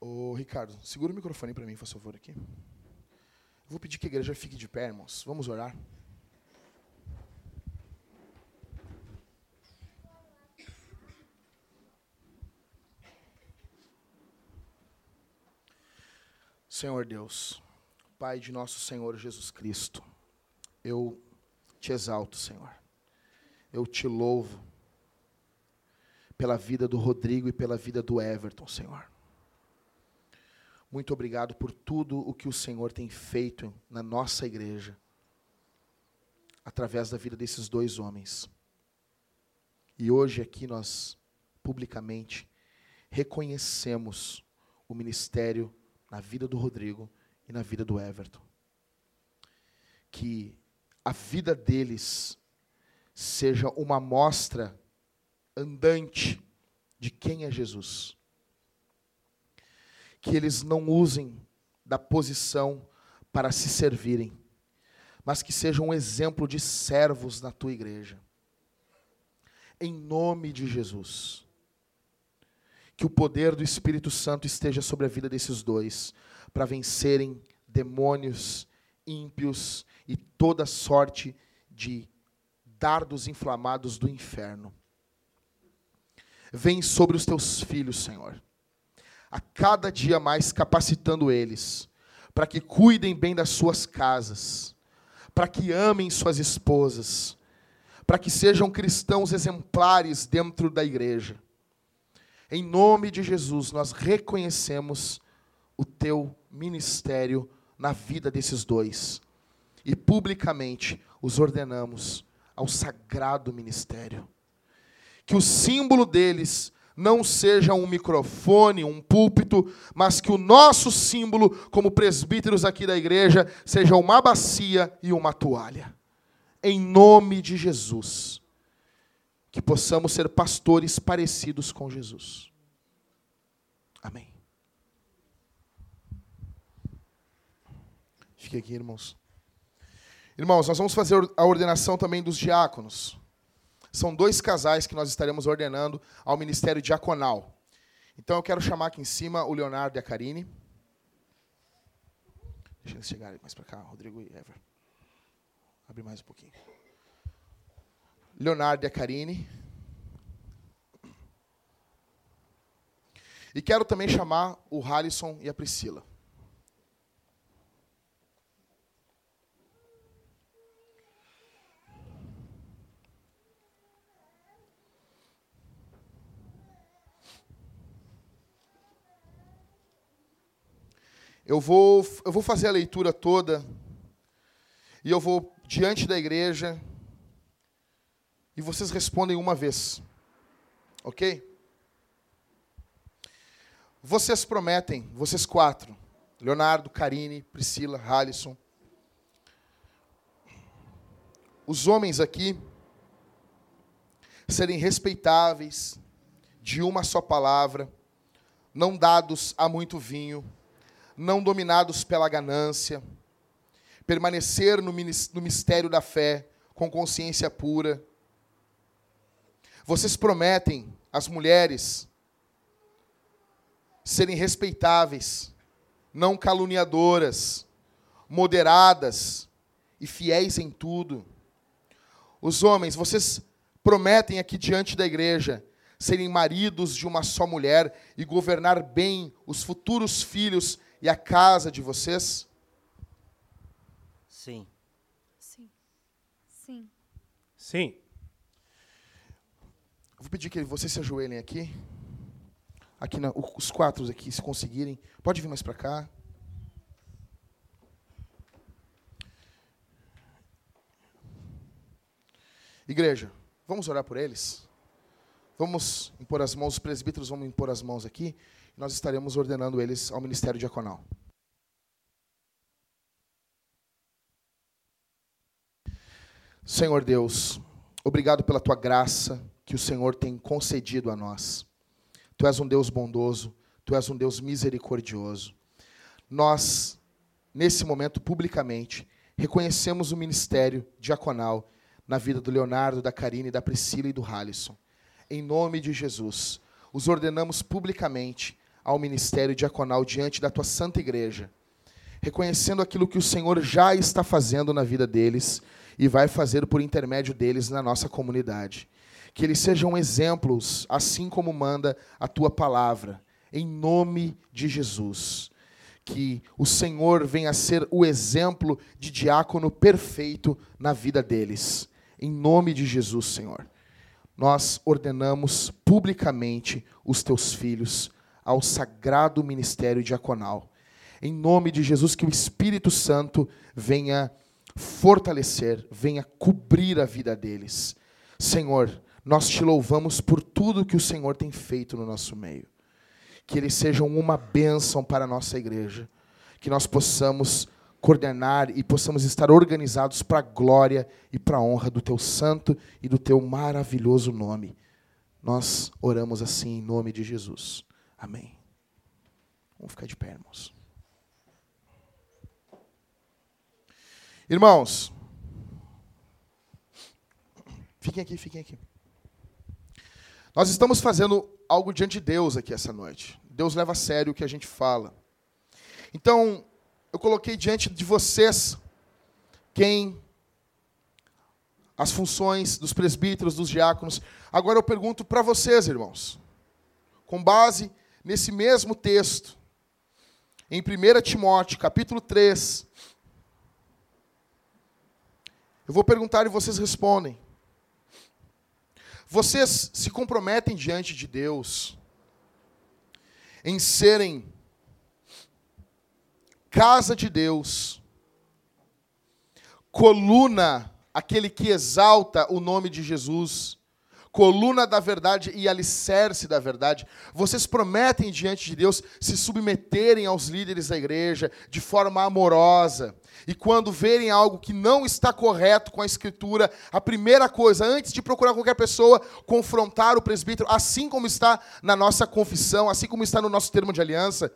Ô, Ricardo, segura o microfone para mim, por favor, aqui. Vou pedir que a igreja fique de pé, irmãos. Vamos orar. Senhor Deus, Pai de nosso Senhor Jesus Cristo, eu te exalto, Senhor. Eu te louvo pela vida do Rodrigo e pela vida do Everton, Senhor. Muito obrigado por tudo o que o Senhor tem feito na nossa igreja, através da vida desses dois homens. E hoje aqui nós, publicamente, reconhecemos o ministério na vida do Rodrigo e na vida do Everton. Que a vida deles seja uma mostra andante de quem é Jesus. Que eles não usem da posição para se servirem, mas que sejam um exemplo de servos na tua igreja. Em nome de Jesus. Que o poder do Espírito Santo esteja sobre a vida desses dois, para vencerem demônios, ímpios e toda sorte de dardos inflamados do inferno. Vem sobre os teus filhos, Senhor, a cada dia mais capacitando eles, para que cuidem bem das suas casas, para que amem suas esposas, para que sejam cristãos exemplares dentro da igreja. Em nome de Jesus, nós reconhecemos o teu ministério na vida desses dois e publicamente os ordenamos ao sagrado ministério. Que o símbolo deles não seja um microfone, um púlpito, mas que o nosso símbolo, como presbíteros aqui da igreja, seja uma bacia e uma toalha. Em nome de Jesus. Que possamos ser pastores parecidos com Jesus. Amém. Fique aqui, irmãos. Irmãos, nós vamos fazer a ordenação também dos diáconos. São dois casais que nós estaremos ordenando ao ministério diaconal. Então eu quero chamar aqui em cima o Leonardo e a Karine. Deixa eles chegarem mais para cá, Rodrigo e Ever. Abre mais um pouquinho. Leonardo e a Karine. E quero também chamar o Halisson e a Priscila. Eu vou, eu vou fazer a leitura toda e eu vou diante da igreja e vocês respondem uma vez. Ok? Vocês prometem, vocês quatro, Leonardo, Karine, Priscila, Halisson, os homens aqui serem respeitáveis, de uma só palavra, não dados a muito vinho, não dominados pela ganância, permanecer no mistério da fé com consciência pura. Vocês prometem, as mulheres, serem respeitáveis, não caluniadoras, moderadas e fiéis em tudo. Os homens, vocês prometem aqui diante da igreja serem maridos de uma só mulher e governar bem os futuros filhos e a casa de vocês? Sim. Sim. Sim. Sim. Vou pedir que vocês se ajoelhem aqui. Aqui na, os quatro aqui, se conseguirem. Pode vir mais para cá. Igreja, vamos orar por eles? Vamos impor as mãos, os presbíteros vão impor as mãos aqui nós estaremos ordenando eles ao ministério diaconal. Senhor Deus, obrigado pela tua graça que o Senhor tem concedido a nós. Tu és um Deus bondoso, tu és um Deus misericordioso. Nós, nesse momento, publicamente, reconhecemos o ministério diaconal na vida do Leonardo, da Karine, da Priscila e do Halisson. Em nome de Jesus, os ordenamos publicamente ao ministério diaconal diante da tua santa igreja, reconhecendo aquilo que o Senhor já está fazendo na vida deles e vai fazer por intermédio deles na nossa comunidade. Que eles sejam exemplos, assim como manda a tua palavra, em nome de Jesus. Que o Senhor venha a ser o exemplo de diácono perfeito na vida deles. Em nome de Jesus, Senhor. nós ordenamos publicamente os teus filhos ao sagrado ministério diaconal. Em nome de Jesus, que o Espírito Santo venha fortalecer, venha cobrir a vida deles. Senhor, nós te louvamos por tudo que o Senhor tem feito no nosso meio. Que eles sejam uma bênção para a nossa igreja. Que nós possamos coordenar e possamos estar organizados para a glória e para a honra do teu santo e do teu maravilhoso nome. Nós oramos assim em nome de Jesus. Amém. Vamos ficar de pé, irmãos. Irmãos, fiquem aqui, fiquem aqui. Nós estamos fazendo algo diante de Deus aqui essa noite. Deus leva a sério o que a gente fala. Então, eu coloquei diante de vocês quem as funções dos presbíteros, dos diáconos. Agora eu pergunto para vocês, irmãos, com base nesse mesmo texto, em 1 Timóteo, capítulo 3, eu vou perguntar e vocês respondem. Vocês se comprometem diante de Deus em serem casa de Deus, coluna, aquele que exalta o nome de Jesus, coluna da verdade e alicerce da verdade. Vocês prometem diante de Deus se submeterem aos líderes da igreja de forma amorosa. E quando verem algo que não está correto com a escritura, a primeira coisa, antes de procurar qualquer pessoa, confrontar o presbítero, assim como está na nossa confissão, assim como está no nosso termo de aliança.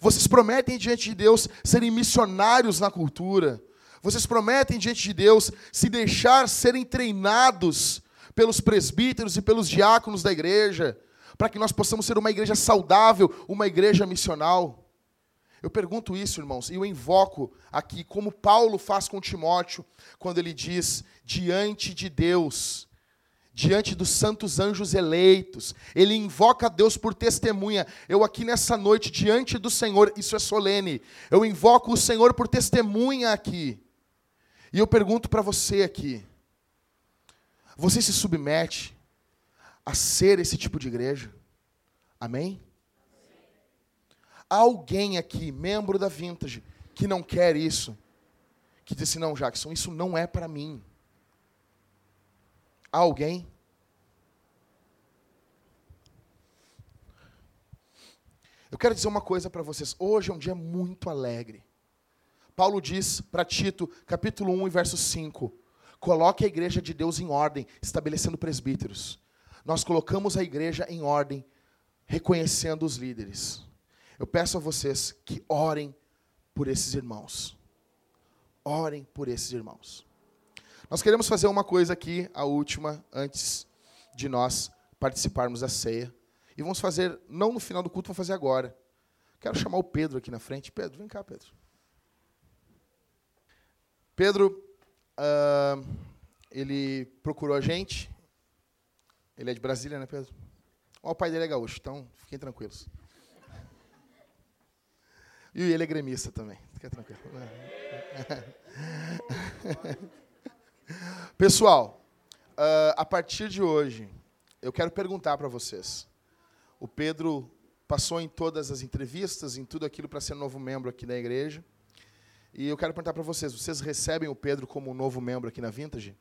Vocês prometem diante de Deus serem missionários na cultura. Vocês prometem diante de Deus se deixar serem treinados pelos presbíteros e pelos diáconos da igreja, para que nós possamos ser uma igreja saudável, uma igreja missional. Eu pergunto isso, irmãos, e eu invoco aqui, como Paulo faz com Timóteo, quando ele diz: diante de Deus, diante dos santos anjos eleitos. Ele invoca Deus por testemunha. Eu aqui nessa noite, diante do Senhor, isso é solene. Eu invoco o Senhor por testemunha aqui. E eu pergunto para você aqui: você se submete a ser esse tipo de igreja? Amém? Há alguém aqui, membro da Vintage, que não quer isso? Que diz assim: não, Jackson, isso não é para mim. Há alguém? Eu quero dizer uma coisa para vocês. Hoje é um dia muito alegre. Paulo diz para Tito, capítulo 1 e verso 5: Coloque a igreja de Deus em ordem, estabelecendo presbíteros. Nós colocamos a igreja em ordem, reconhecendo os líderes. Eu peço a vocês que orem por esses irmãos. Orem por esses irmãos. Nós queremos fazer uma coisa aqui, a última, antes de nós participarmos da ceia. E vamos fazer, não no final do culto, vamos fazer agora. Quero chamar o Pedro aqui na frente. Pedro, vem cá, Pedro. Pedro, uh, ele procurou a gente. Ele é de Brasília, né, Pedro? o pai dele é gaúcho, então fiquem tranquilos. E ele é gremista também. Fica tranquilo. (laughs) Pessoal, uh, a partir de hoje, eu quero perguntar para vocês. O Pedro passou em todas as entrevistas, em tudo aquilo para ser novo membro aqui da igreja. E eu quero perguntar para vocês: vocês recebem o Pedro como um novo membro aqui na Vintage?